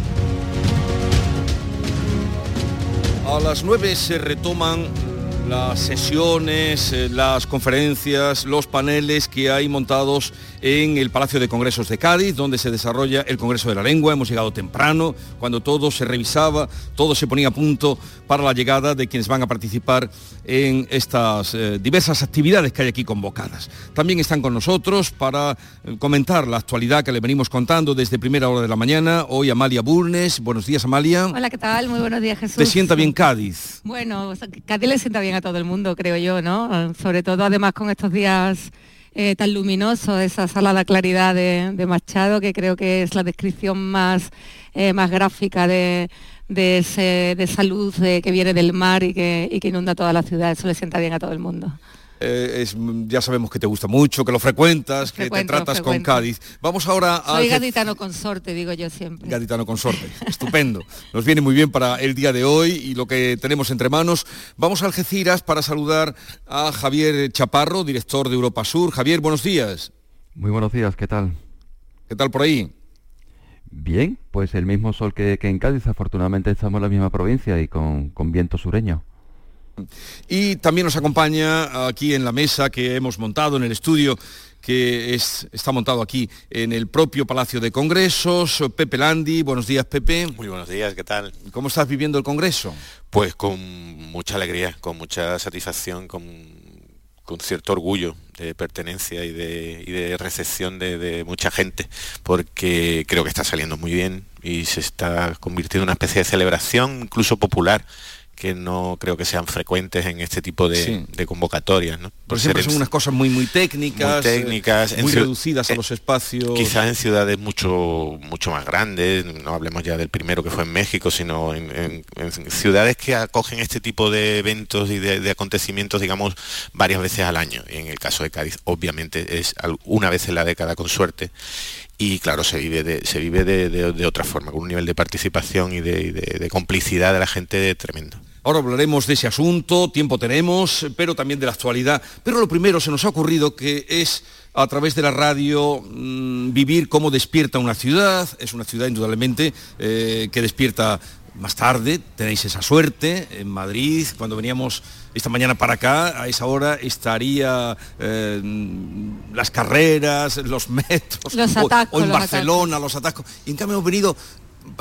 A las 9 se retoman las sesiones, eh, las conferencias, los paneles que hay montados en el Palacio de Congresos de Cádiz, donde se desarrolla el Congreso de la Lengua. Hemos llegado temprano, cuando todo se revisaba, todo se ponía a punto para la llegada de quienes van a participar en estas eh, diversas actividades que hay aquí convocadas. También están con nosotros para eh, comentar la actualidad que le venimos contando desde primera hora de la mañana. Hoy Amalia Burnes. Buenos días, Amalia. Hola, ¿qué tal? Muy buenos días, Jesús. ¿Te sienta bien Cádiz? Bueno, Cádiz le sienta bien a todo el mundo, creo yo, ¿no? Sobre todo, además, con estos días eh, tan luminoso, esa sala de claridad de, de Machado, que creo que es la descripción más, eh, más gráfica de, de, ese- de esa luz eh, que viene del mar y que, y que inunda toda la ciudad. Eso le sienta bien a todo el mundo. Eh, es- ya sabemos que te gusta mucho, que lo frecuentas, que te Frecuento, tratas con. Cádiz. Vamos ahora al Soy gaditano consorte, digo yo siempre. gaditano consorte. Estupendo. Nos viene muy bien para el día de hoy y lo que tenemos entre manos. Vamos a Algeciras para saludar a Javier Chaparro, director de Europa Sur. Javier, buenos días. Muy buenos días, ¿qué tal? ¿Qué tal por ahí? Bien, pues el mismo sol que, que en Cádiz, afortunadamente estamos en la misma provincia y con, con viento sureño. Y también nos acompaña aquí en la mesa que hemos montado en el estudio que es, está montado aquí en el propio Palacio de Congresos, Pepe Landi. Buenos días, Pepe. Muy buenos días, ¿qué tal? ¿Cómo estás viviendo el Congreso? Pues con mucha alegría, con mucha satisfacción, con, con cierto orgullo de pertenencia y de, y de recepción de, de mucha gente, porque creo que está saliendo muy bien y se está convirtiendo en una especie de celebración, incluso popular, que no creo que sean frecuentes en este tipo de, Sí. de convocatorias. ¿no? Por ser siempre son unas cosas muy muy técnicas, muy técnicas, eh, muy reducidas a eh, los espacios. Quizás en ciudades mucho mucho más grandes, no hablemos ya del primero que fue en México, sino en, en- en ciudades que acogen este tipo de eventos y de, de acontecimientos, digamos, varias veces al año. Y en el caso de Cádiz, obviamente, es una vez en la década con suerte. Y claro, se vive de, se vive de, de- otra forma, con un nivel de participación y de, y de- de complicidad de la gente tremendo. Ahora hablaremos de ese asunto, tiempo tenemos, pero también de la actualidad. Pero lo primero se nos ha ocurrido que es a través de la radio mm, vivir cómo despierta una ciudad. Es una ciudad indudablemente eh, que despierta más tarde. Tenéis esa suerte en Madrid. Cuando veníamos esta mañana para acá, a esa hora estaría eh, las carreras, los metros, Los o- en los Barcelona, los atascos. Y en cambio hemos venido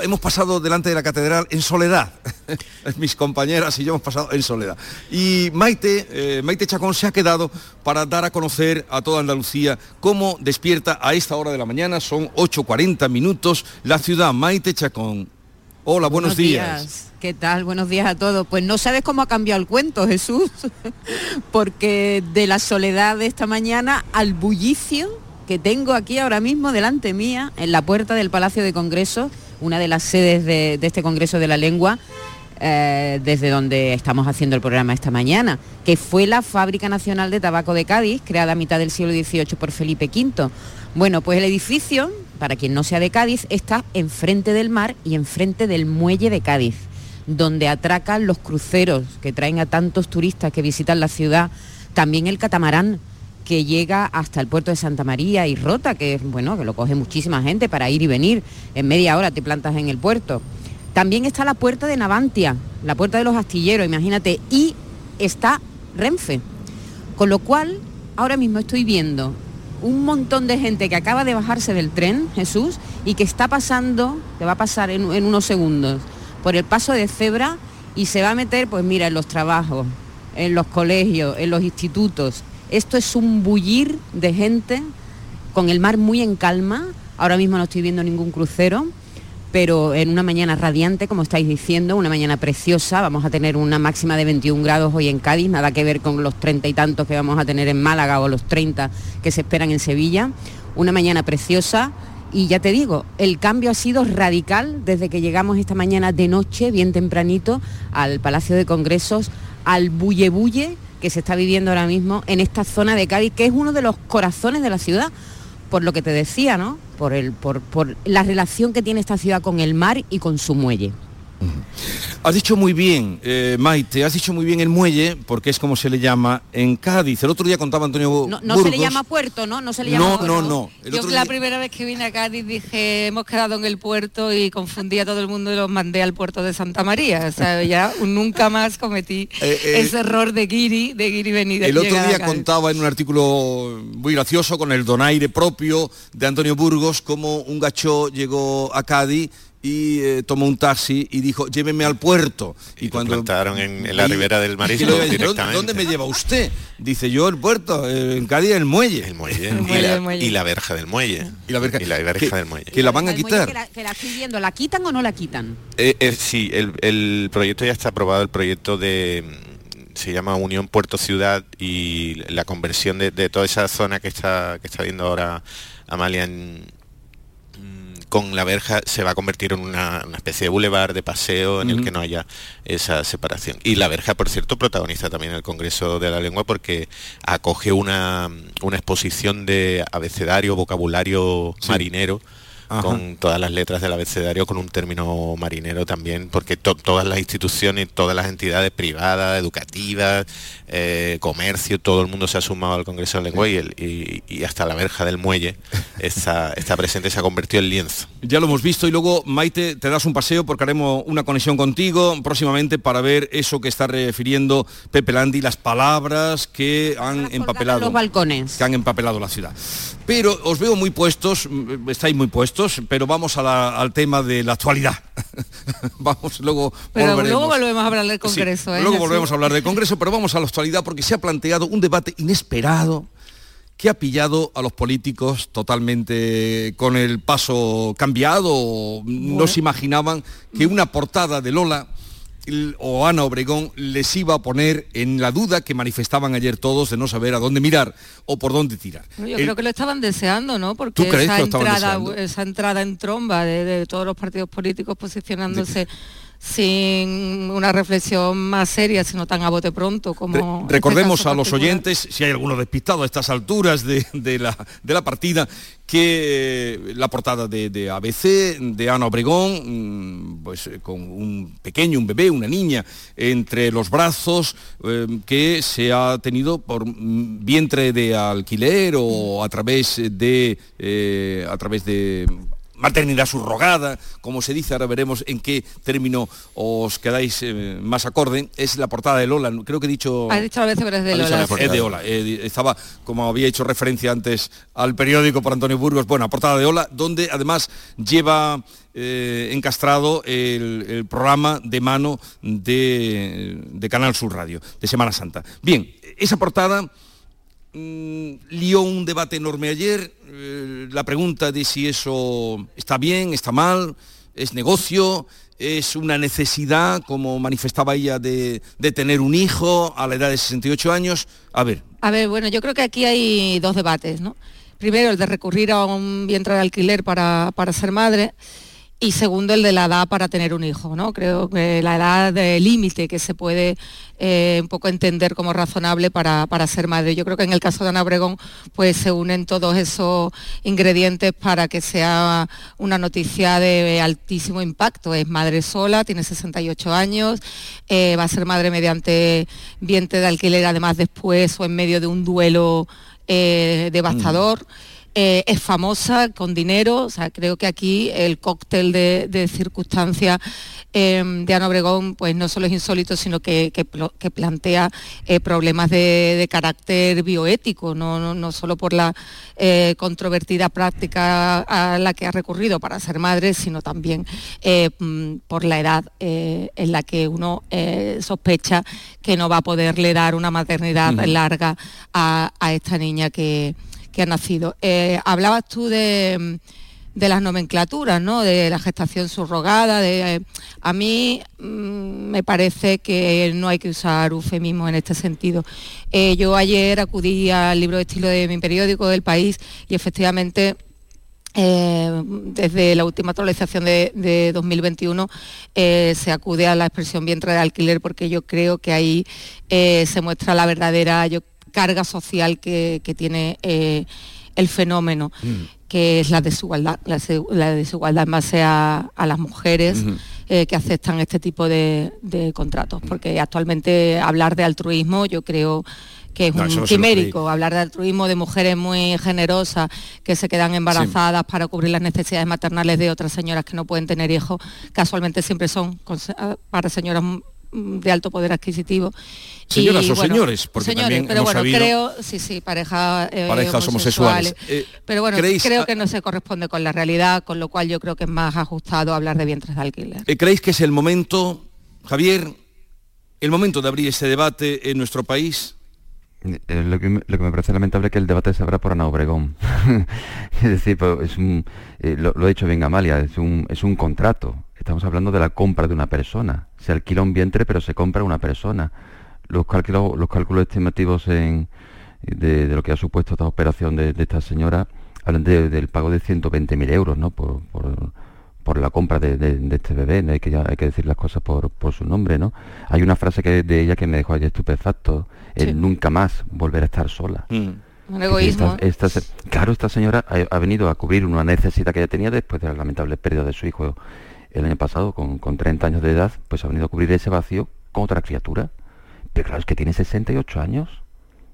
hemos pasado delante de la catedral en soledad. Mis compañeras y yo hemos pasado en soledad. Y Maite, eh, Maite Chacón se ha quedado para dar a conocer a toda Andalucía cómo despierta a esta hora de la mañana, son 8.40 minutos, la ciudad Maite Chacón. Hola, buenos, días. ¿Qué tal? Buenos días a todos. Pues no sabes cómo ha cambiado el cuento, Jesús, porque de la soledad de esta mañana al bullicio que tengo aquí ahora mismo delante mía, en la puerta del Palacio de Congresos, una de las sedes de, este Congreso de la Lengua, eh, desde donde estamos haciendo el programa esta mañana, que fue la Fábrica Nacional de Tabaco de Cádiz, creada a mitad del siglo XVIII por Felipe V. Bueno, pues el edificio, para quien no sea de Cádiz, está enfrente del mar y enfrente del muelle de Cádiz, donde atracan los cruceros que traen a tantos turistas que visitan la ciudad, también el catamarán que llega hasta el puerto de Santa María y Rota, que es bueno, que lo coge muchísima gente para ir y venir. En media hora te plantas en el puerto. También está la puerta de Navantia, la puerta de los astilleros, imagínate, y está Renfe. Con lo cual, ahora mismo estoy viendo un montón de gente que acaba de bajarse del tren, Jesús, y que está pasando, que va a pasar en, en unos segundos, por el paso de cebra y se va a meter, pues mira, en los trabajos, en los colegios, en los institutos. Esto es un bullir de gente con el mar muy en calma. Ahora mismo no estoy viendo ningún crucero, pero en una mañana radiante, como estáis diciendo, una mañana preciosa. Vamos a tener una máxima de 21 grados hoy en Cádiz, nada que ver con los 30 y tantos que vamos a tener en Málaga o los 30 que se esperan en Sevilla. Una mañana preciosa. Y ya te digo, el cambio ha sido radical desde que llegamos esta mañana de noche, bien tempranito, al Palacio de Congresos, al bulle bulle que se está viviendo ahora mismo en esta zona de Cádiz, que es uno de los corazones de la ciudad, por lo que te decía, ¿no? Por, el, por, por la relación que tiene esta ciudad con el mar y con su muelle. Has dicho muy bien, eh, Maite, has dicho muy bien el muelle, porque es como se le llama en Cádiz. El otro día contaba Antonio No, no se le llama puerto, ¿no? No se le llama No, puerto. no, no. El Yo otro la día- primera vez que vine a Cádiz dije, hemos quedado en el puerto y confundí a todo el mundo y los mandé al puerto de Santa María. O sea, ya nunca más cometí Eh, eh, ese error de guiri, de guiri venida. El otro llegar a día Cádiz. contaba en un artículo muy gracioso con el donaire propio de Antonio Burgos cómo un gachó llegó a Cádiz y eh, tomó un taxi y dijo lléveme al puerto y, cuando plantaron en- en la ribera del Marismo y ¿dónde, directamente. dónde me lleva usted? Dice yo el puerto, eh, en Cádiz el muelle. El muelle, y, la, y la verja del muelle. Y la verja, y la verja que- del muelle. que la van a quitar. Que la, que la estoy viendo, ¿la quitan o no la quitan? Eh, eh, sí, el, el proyecto ya está aprobado, el proyecto de mm, se llama Unión Puerto Ciudad y la conversión de, de toda esa zona que está, que está viendo ahora Amalia en, con la verja se va a convertir en una, una especie de bulevar de paseo en el que no haya esa separación. Y la verja, por cierto, protagoniza también el Congreso de la Lengua porque acoge una, una exposición de abecedario, vocabulario Sí. marinero. Ajá. con todas las letras del abecedario con un término marinero también porque to- todas las instituciones todas las entidades privadas educativas eh, comercio todo el mundo se ha sumado al Congreso de Lengua y, el- y- y hasta la verja del muelle está, está presente se ha convertido en lienzo Ya lo hemos visto y luego, Maite, te das un paseo porque haremos una conexión contigo próximamente para ver eso que está refiriendo Pepe Landi, las palabras que han empapelado. los balcones. Que han empapelado la ciudad. Pero os veo muy puestos, estáis muy puestos, pero vamos a la- al tema de la actualidad. vamos, luego Pero volveremos. luego volvemos a hablar del Sí, Congreso. ¿eh, luego volvemos a hablar del Congreso, pero vamos a la actualidad porque se ha planteado un debate inesperado que ha pillado a los políticos totalmente con el paso cambiado. No se imaginaban que una portada de Lola o Ana Obregón les iba a poner en la duda que manifestaban ayer todos de no saber a dónde mirar o por dónde tirar. Yo El- creo que lo estaban deseando, ¿no? Porque ¿Tú crees esa, entrada, deseando? esa entrada en tromba de, de todos los partidos políticos posicionándose sin una reflexión más seria, sino tan a bote pronto como... este Recordemos a los oyentes, si hay alguno despistado a estas alturas de, de la, de la partida, que eh, la portada de, de ABC, de Ana Obregón, mm, pues eh, con un pequeño, un bebé, una niña entre los brazos, eh, que se ha tenido por mm, vientre de alquiler o a través de, eh, a través de maternidad subrogada, como se dice, ahora veremos en qué término os quedáis eh, más acorde, es la portada de Lola, creo que he dicho... Ha dicho a veces, pero es de Lola. Es de Ola. eh, estaba, como había hecho referencia antes al periódico por Antonio Burgos, bueno, portada de Ola, donde además lleva eh, encastrado el, programa de mano de, Canal Sur Radio, de Semana Santa. Bien, esa portada mm, lió un debate enorme ayer, eh, la pregunta de si eso está bien, está mal, es negocio, es una necesidad, como manifestaba ella, de, de tener un hijo a la edad de 68 años. A ver, A ver, bueno, yo creo que aquí hay dos debates, ¿no? Primero, el de recurrir a un vientre de alquiler para, para ser madre y segundo, el de la edad para tener un hijo, ¿no? Creo que la edad de límite que se puede eh, un poco entender como razonable para, para ser madre. Yo creo que en el caso de Ana Obregón, pues se unen todos esos ingredientes para que sea una noticia de altísimo impacto. Es madre sola, tiene 68 años, eh, va a ser madre mediante vientre de alquiler, además después o en medio de un duelo eh, devastador. Eh, es famosa, con dinero, o sea, creo que aquí el cóctel de, de circunstancias eh, de Ana Obregón pues no solo es insólito, sino que, que plo- que plantea eh, problemas de, de carácter bioético, no, no, no solo por la eh, controvertida práctica a la que ha recurrido para ser madre, sino también mm, por la edad en la que uno sospecha que no va a poderle dar una maternidad larga a, a esta niña que, que ha nacido. Eh, hablabas tú de, de las nomenclaturas, ¿no? De la gestación subrogada, eh, a mí mm, me parece que no hay que usar eufemismos en este sentido. Eh, yo ayer acudí al libro de estilo de mi periódico del país y efectivamente desde la última actualización de, de 2021 eh, se acude a la expresión vientre de alquiler porque yo creo que ahí se muestra la verdadera yo- carga social que, que tiene eh, el fenómeno, que es la desigualdad, la, desigualdad en base a, a las mujeres. Eh, que aceptan este tipo de, de contratos, porque actualmente hablar de altruismo yo creo que es No, un quimérico, hablar de altruismo de mujeres muy generosas que se quedan embarazadas para cubrir las necesidades maternales de otras señoras que no pueden tener hijos, casualmente siempre son para señoras mm, de alto poder adquisitivo. Señoras o señores, porque señores, también pero hemos bueno, sabido- creo, sí, sí, pareja, eh, parejas homosexuales. Eh, pero bueno, ¿creéis- creo que no se corresponde con la realidad, con lo cual yo creo que es más ajustado hablar de vientres de alquiler. Eh, ¿Creéis que es el momento, Javier, el momento de abrir este debate en nuestro país? Eh, lo, que me, lo que me parece lamentable es que el debate se abra por Ana Obregón. es decir, pues, es un, eh, lo, lo ha dicho bien Amalia, es un, es un contrato. Estamos hablando de la compra de una persona. Se alquila un vientre, pero se compra una persona. los cálculos, los cálculos estimativos en, de, de lo que ha supuesto esta operación de, de esta señora hablan de- del pago de 120.000 euros, ¿no? Por, por, por la compra de, de- de este bebé, ¿no? hay, que, hay que decir las cosas por, por su nombre, ¿no? Hay una frase que de ella que me dejó ayer estupefacto, el nunca más volver a estar sola. Un egoísmo. Esta- esta se- claro, esta señora ha, ha venido a cubrir una necesidad que ella tenía después de la lamentable pérdida de su hijo el año pasado, con, con 30 años de edad, pues ha venido a cubrir ese vacío con otra criatura. Pero claro, es que tiene 68 años.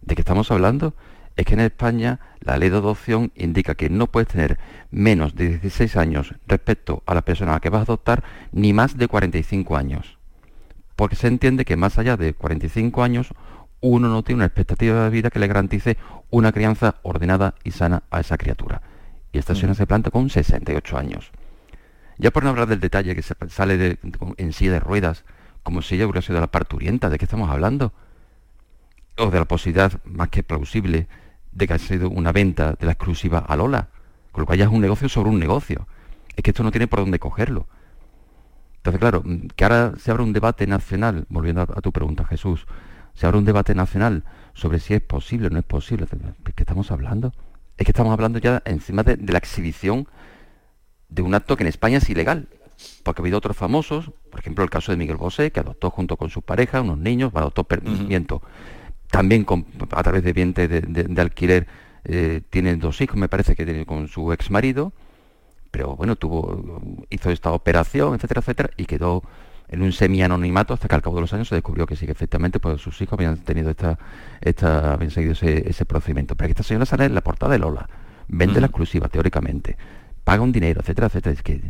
¿De qué estamos hablando? Es que en España la ley de adopción indica que no puedes tener menos de 16 años respecto a la persona a la que vas a adoptar, ni más de 45 años. Porque se entiende que más allá de 45 años, uno no tiene una expectativa de vida que le garantice una crianza ordenada y sana a esa criatura. Y esta señora se planta con 68 años. Ya por no hablar del detalle que sale en silla de ruedas, como si ella hubiera sido la parturienta, ¿de qué estamos hablando? O de la posibilidad más que plausible de que ha sido una venta de la exclusiva a Lola, con lo cual ya es un negocio sobre un negocio. Es que esto no tiene por dónde cogerlo. Entonces, claro, mm, que ahora se abra un debate nacional, volviendo a, tu pregunta, Jesús, se abre un debate nacional sobre si es posible o no es posible. ¿De qué estamos hablando? Es que estamos hablando ya encima de la exhibición de un acto que en España es ilegal. Porque ha habido otros famosos, por ejemplo el caso de Miguel Bosé, que adoptó junto con su pareja unos niños, adoptó per- miento, también con- a través de vientre de, de- de alquiler, eh, tiene dos hijos, me parece que tiene con su ex marido, pero bueno, tuvo, hizo esta operación, etcétera, etcétera, y quedó en un semi-anonimato hasta que al cabo de los años se descubrió que sí, que efectivamente pues, sus hijos habían tenido esta, esta habían seguido ese, ese procedimiento. Pero esta señora sale en la portada de Lola, vende la exclusiva teóricamente, paga un dinero, etcétera, etcétera. Es que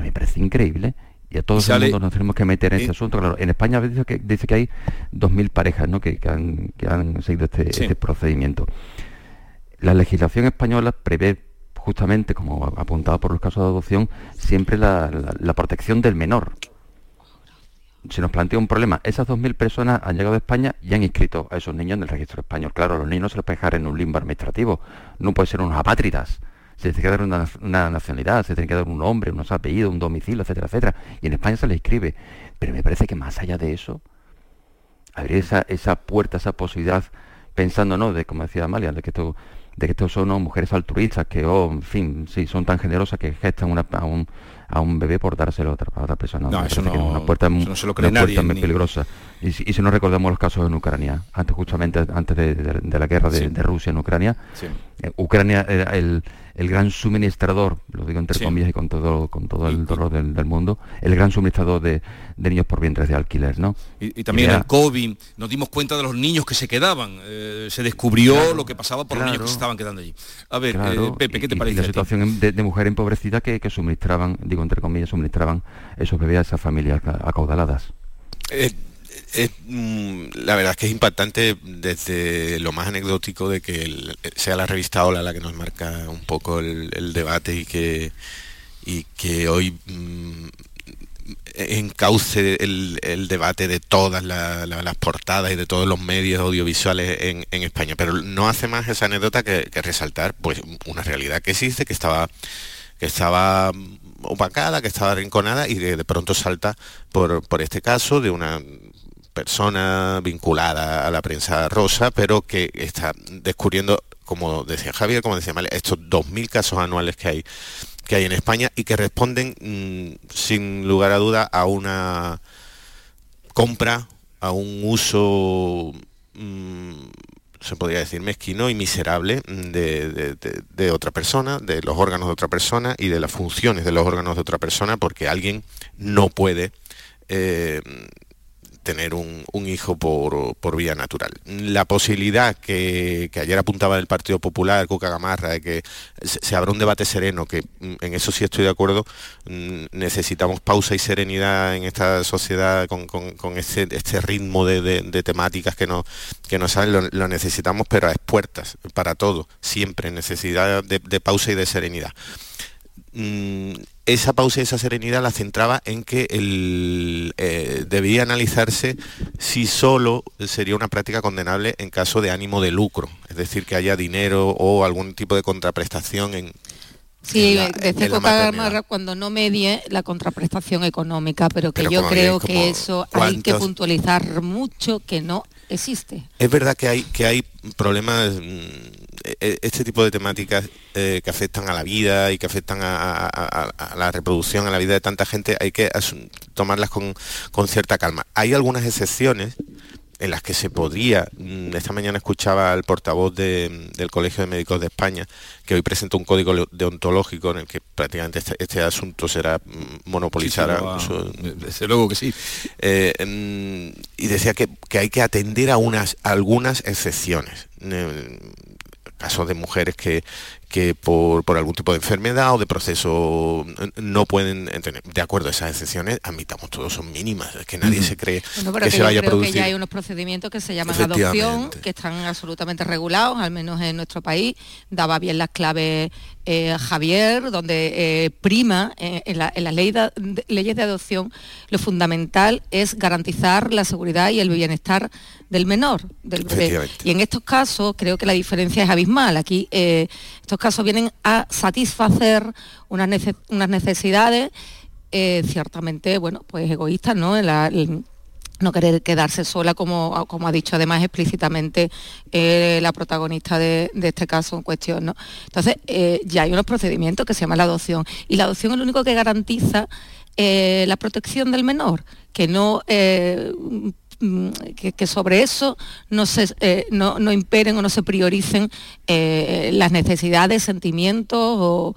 me parece increíble. Y a todos mundo nos tenemos que meter en y- este asunto. Claro, en España dice que, dice que hay 2.000 parejas ¿no? que, que han, que han seguido este, Sí. este procedimiento. La legislación española prevé justamente, como apuntado por los casos de adopción, siempre la, la- la protección del menor. Se nos plantea un problema. Esas 2.000 personas han llegado a España y han inscrito a esos niños en el registro español. Claro, los niños se los puede dejar en un limbo administrativo. No pueden ser unos apátridas. Se les tiene que dar una, una nacionalidad, se tiene que dar un nombre, unos apellidos, un domicilio, etcétera, etcétera. Y en España se les inscribe. Pero me parece que más allá de eso, abrir esa, esa puerta, esa posibilidad, pensando, ¿no? De, como decía Amalia, de que esto, de que estos son ¿no? mujeres altruistas que, oh, en fin, sí, son tan generosas que gestan una- a, un, a un bebé por dárselo a otra, a otra persona. No, eso no- es una puerta, eso no se lo cree una puerta nadie, muy ni- peligrosa. Y, si- y si no recordamos los casos en Ucrania, antes justamente antes de, de- de la guerra de, Sí. de Rusia en Ucrania, Sí. eh, Ucrania era el, el gran suministrador, lo digo entre Sí. comillas y con todo, con todo el dolor del, del mundo, el gran suministrador de, niños por vientres de alquiler, ¿no? Y, y también era- el COVID, nos dimos cuenta de los niños que se quedaban. eh, se descubrió Claro, lo que pasaba por los niños que se estaban quedando allí. A ver, Claro, eh, Pepe, ¿qué te y- y parece? la situación de, mujer empobrecida que, que suministraban, digo entre comillas, suministraban esos bebés a esas familias ca- acaudaladas. Eh, eh, mm, la verdad es que es impactante desde lo más anecdótico de que sea la revista Hola la que nos marca un poco el, debate y que, y que hoy mm, encauce el, debate de todas la- la- las portadas y de todos los medios audiovisuales en, España. Pero no hace más esa anécdota que, que resaltar pues una realidad que existe, que estaba que estaba opacada, que estaba rinconada y que de pronto salta por, por este caso de una persona vinculada a la prensa rosa, pero que está descubriendo, como decía Javier, como decía Malia, estos 2.000 casos anuales que hay que hay en España y que responden mm, sin lugar a duda a una compra, a un uso mm, se podría decir mezquino y miserable de otra persona, de los órganos de otra persona y de las funciones de los órganos de otra persona, porque alguien no puede eh, tener un, un hijo por, por vía natural. La posibilidad que, ayer apuntaba el Partido Popular, Cuca Gamarra, de que se, se abra un debate sereno, que mm, en eso sí estoy de acuerdo, mm, necesitamos pausa y serenidad en esta sociedad con, con- este, este ritmo de, de- temáticas que nos, que nos salen, lo, necesitamos, pero a expuertas, para todo, siempre, necesidad de pausa y de serenidad mm, esa pausa y esa serenidad la centraba en que el, eh, debía analizarse si solo sería una práctica condenable en caso de ánimo de lucro, es decir, que haya dinero o algún tipo de contraprestación en... Sí, en la- cuando no medie la contraprestación económica, pero que Pero yo creo que eso hay que puntualizar mucho que no existe. Es verdad que hay, que hay problemas, mm, este tipo de temáticas eh, que afectan a la vida y que afectan a, a- a- a la reproducción, a la vida de tanta gente, hay que tomarlas con, con cierta calma. Hay algunas excepciones en las que se podría, mm, esta mañana escuchaba al portavoz de- del Colegio de Médicos de España, que hoy presentó un código deontológico en el que prácticamente este, este asunto será mm, monopolizar Sí, sí, a- lo va- su- desde luego que sí. eh, mm, y decía que, que hay que atender a unas a algunas excepciones. Eh, casos de mujeres que, que por, por algún tipo de enfermedad o de proceso eh, no pueden tener. De acuerdo, esas excepciones, admitamos todos, son mínimas. Es que nadie se cree Bueno, pero que que se vaya a producir. que ya hay unos procedimientos que se llaman adopción, que están absolutamente regulados, al menos en nuestro país. Daba bien las claves eh, Javier, donde eh, prima eh, en, la- en las ley de- de- leyes de adopción, lo fundamental es garantizar la seguridad y el bienestar del menor, del bebé. Efectivamente. Y en estos casos creo que la diferencia es abismal. Aquí estos casos vienen a satisfacer unas, nece- unas necesidades ciertamente, bueno, pues egoístas, ¿no? En la- en no querer quedarse sola, como, como ha dicho además explícitamente eh, la protagonista de, este caso en cuestión. ¿no? Entonces, eh, ya hay unos procedimientos que se llama la adopción. Y la adopción es lo único que garantiza eh, la protección del menor, que no... que, sobre eso no, se, no, no imperen o no se prioricen las necesidades, sentimientos o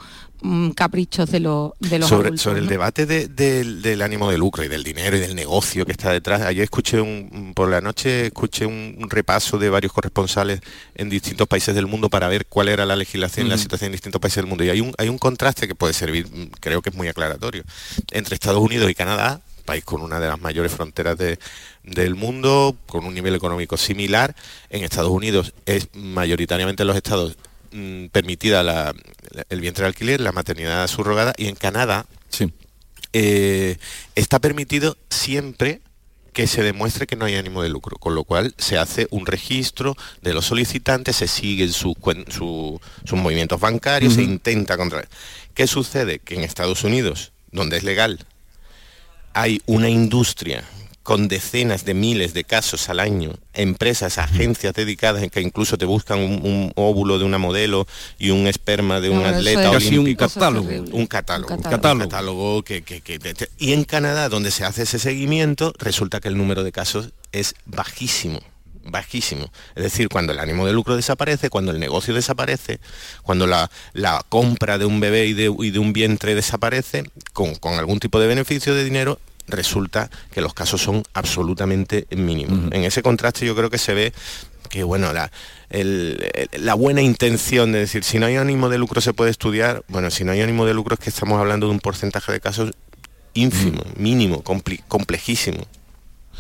caprichos de, de los sobre, adultos, sobre el debate de- del, del ánimo de lucro y del dinero y del negocio que está detrás, ayer escuché un, por la noche escuché un, un repaso de varios corresponsales en distintos países del mundo para ver cuál era la legislación y la situación en distintos países del mundo. Y hay un, hay un contraste que puede servir, mm, creo que es muy aclaratorio, entre Estados Unidos y Canadá, país con una de las mayores fronteras de- del mundo, con un nivel económico similar. En Estados Unidos es mayoritariamente en los estados mm, permitida la- el vientre de alquiler, la maternidad subrogada, y en Canadá eh, está permitido siempre que se demuestre que no hay ánimo de lucro, con lo cual se hace un registro de los solicitantes, se siguen sus cuen- su- sus movimientos bancarios, se intenta controlar. ¿Qué sucede? Que en Estados Unidos, donde es legal, hay una industria con decenas de miles de casos al año, empresas, agencias dedicadas en que incluso te buscan un, un óvulo de una modelo y un esperma de un atleta es- un catálogo. Un catálogo. Un Un catálogo. que, que- que- y en Canadá, donde se hace ese seguimiento, resulta que el número de casos es bajísimo bajísimo. Es decir, cuando el ánimo de lucro desaparece, cuando el negocio desaparece, cuando la, la compra de un bebé y de, y de un vientre desaparece, con, con algún tipo de beneficio de dinero, resulta que los casos son absolutamente mínimos. En ese contraste yo creo que se ve que bueno, la, el- el- la buena intención de decir, si no hay ánimo de lucro se puede estudiar, bueno, si no hay ánimo de lucro es que estamos hablando de un porcentaje de casos ínfimo, mínimo, complejísimo.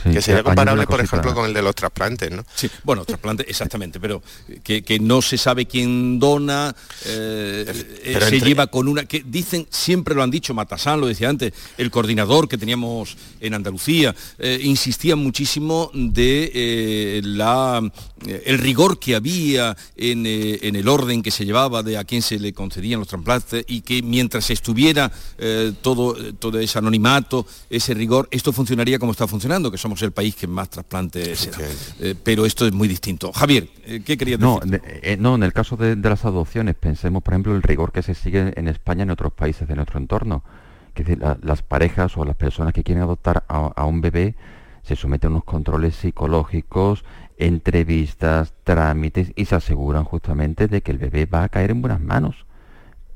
Sí, que sería comparable, por ejemplo, con el de los trasplantes, ¿no? Sí, bueno, trasplante, exactamente, pero que, que no se sabe quién dona, eh, eh, Pero se entre- lleva con una, que dicen, siempre lo han dicho, Matasán lo decía antes, el coordinador que teníamos en Andalucía, eh, insistía muchísimo de eh, la, el rigor que había en, eh, en el orden que se llevaba de a quién se le concedían los trasplantes y que mientras estuviera eh, todo, todo ese anonimato, ese rigor, esto funcionaría como está funcionando, que somos el país que más trasplantes se da. Eh, pero esto es muy distinto. Javier, eh, ¿qué querías No, decir? de- eh, no, en el caso de, de las adopciones, pensemos, por ejemplo, el rigor que se sigue en España y en otros países de nuestro entorno. Que es decir, la- las parejas o las personas que quieren adoptar a, a un bebé se someten a unos controles psicológicos, entrevistas, trámites y se aseguran justamente de que el bebé va a caer en buenas manos.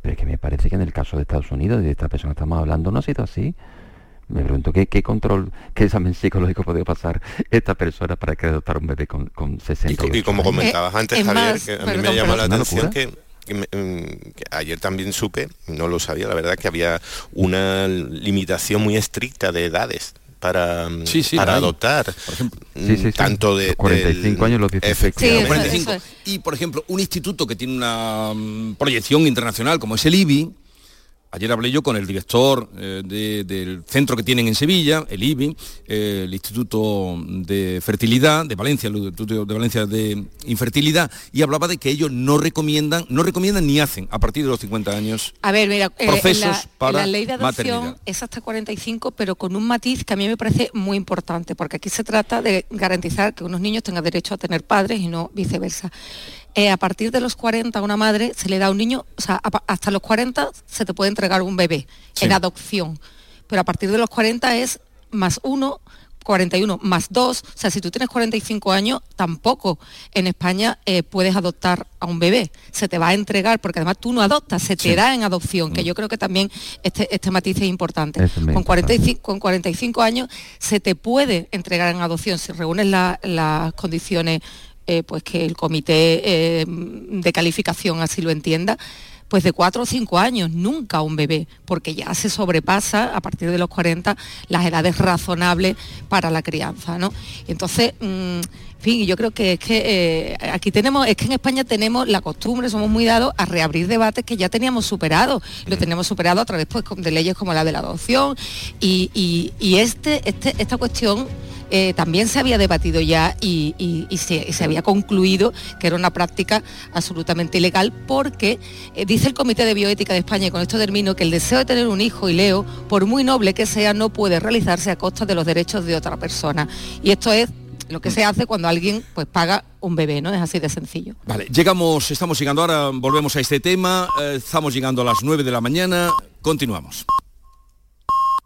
Pero es que me parece que en el caso de Estados Unidos y de esta persona que estamos hablando no ha sido así. Me pregunto qué, qué control, qué examen psicológico puede pasar esta persona para querer adoptar un bebé con, con 60 Y como comentabas antes, es Javier, más, que a mí perdón, me llama la perdón. ¿Una atención que, que me- mm, que ayer también supe, no lo sabía, la verdad, que había una limitación muy estricta de edades para, mm, Sí, sí, para adoptar. Sí, sí, sí. Tanto de... Los 45 del- años, los 16. Efectivamente. 45. Y, por ejemplo, un instituto que tiene una mm, proyección internacional como es el IBI, Ayer hablé yo con el director eh, de- del centro que tienen en Sevilla, el IBI, eh, el Instituto de Fertilidad de Valencia, el Instituto de Valencia de Infertilidad, y hablaba de que ellos no recomiendan, no recomiendan ni hacen a partir de los 50 años A ver, mira, eh, procesos la, para la ley de adopción maternidad. es hasta 45, pero con un matiz que a mí me parece muy importante, porque aquí se trata de garantizar que unos niños tengan derecho a tener padres y no viceversa. Eh, a partir de los 40 a una madre se le da un niño, o sea, a hasta los 40 se te puede entregar un bebé Sí. en adopción, pero a partir de los 40 es más uno. 41 más 2, o sea, si tú tienes 45 años, tampoco en España eh, puedes adoptar a un bebé. Se te va a entregar, porque además tú no adoptas, se te Sí. da en adopción, que yo creo que también este, este matiz es importante. Es Con 45, con 45 años se te puede entregar en adopción si reúnes la- las condiciones eh, pues que el comité eh, de calificación así lo entienda pues de 4 o 5 años, nunca un bebé, porque ya se sobrepasa a partir de los 40 las edades razonables para la crianza, ¿no? Entonces, mm, en fin, yo creo que es que eh, aquí tenemos, es que en España tenemos la costumbre, somos muy dados a reabrir debates que ya teníamos superados. Lo tenemos superado a través pues, de leyes como la de la adopción y, y- y este, este, esta cuestión eh, también se había debatido ya y, y- y se, y se había concluido que era una práctica absolutamente ilegal porque eh, dice el Comité de Bioética de España, y con esto termino, que el deseo de tener un hijo y leo, por muy noble que sea, no puede realizarse a costa de los derechos de otra persona. Y esto es lo que se hace cuando alguien pues paga un bebé, ¿no? Es así de sencillo. Vale, llegamos, estamos llegando ahora, volvemos a este tema, eh, estamos llegando a las 9 de la mañana, continuamos.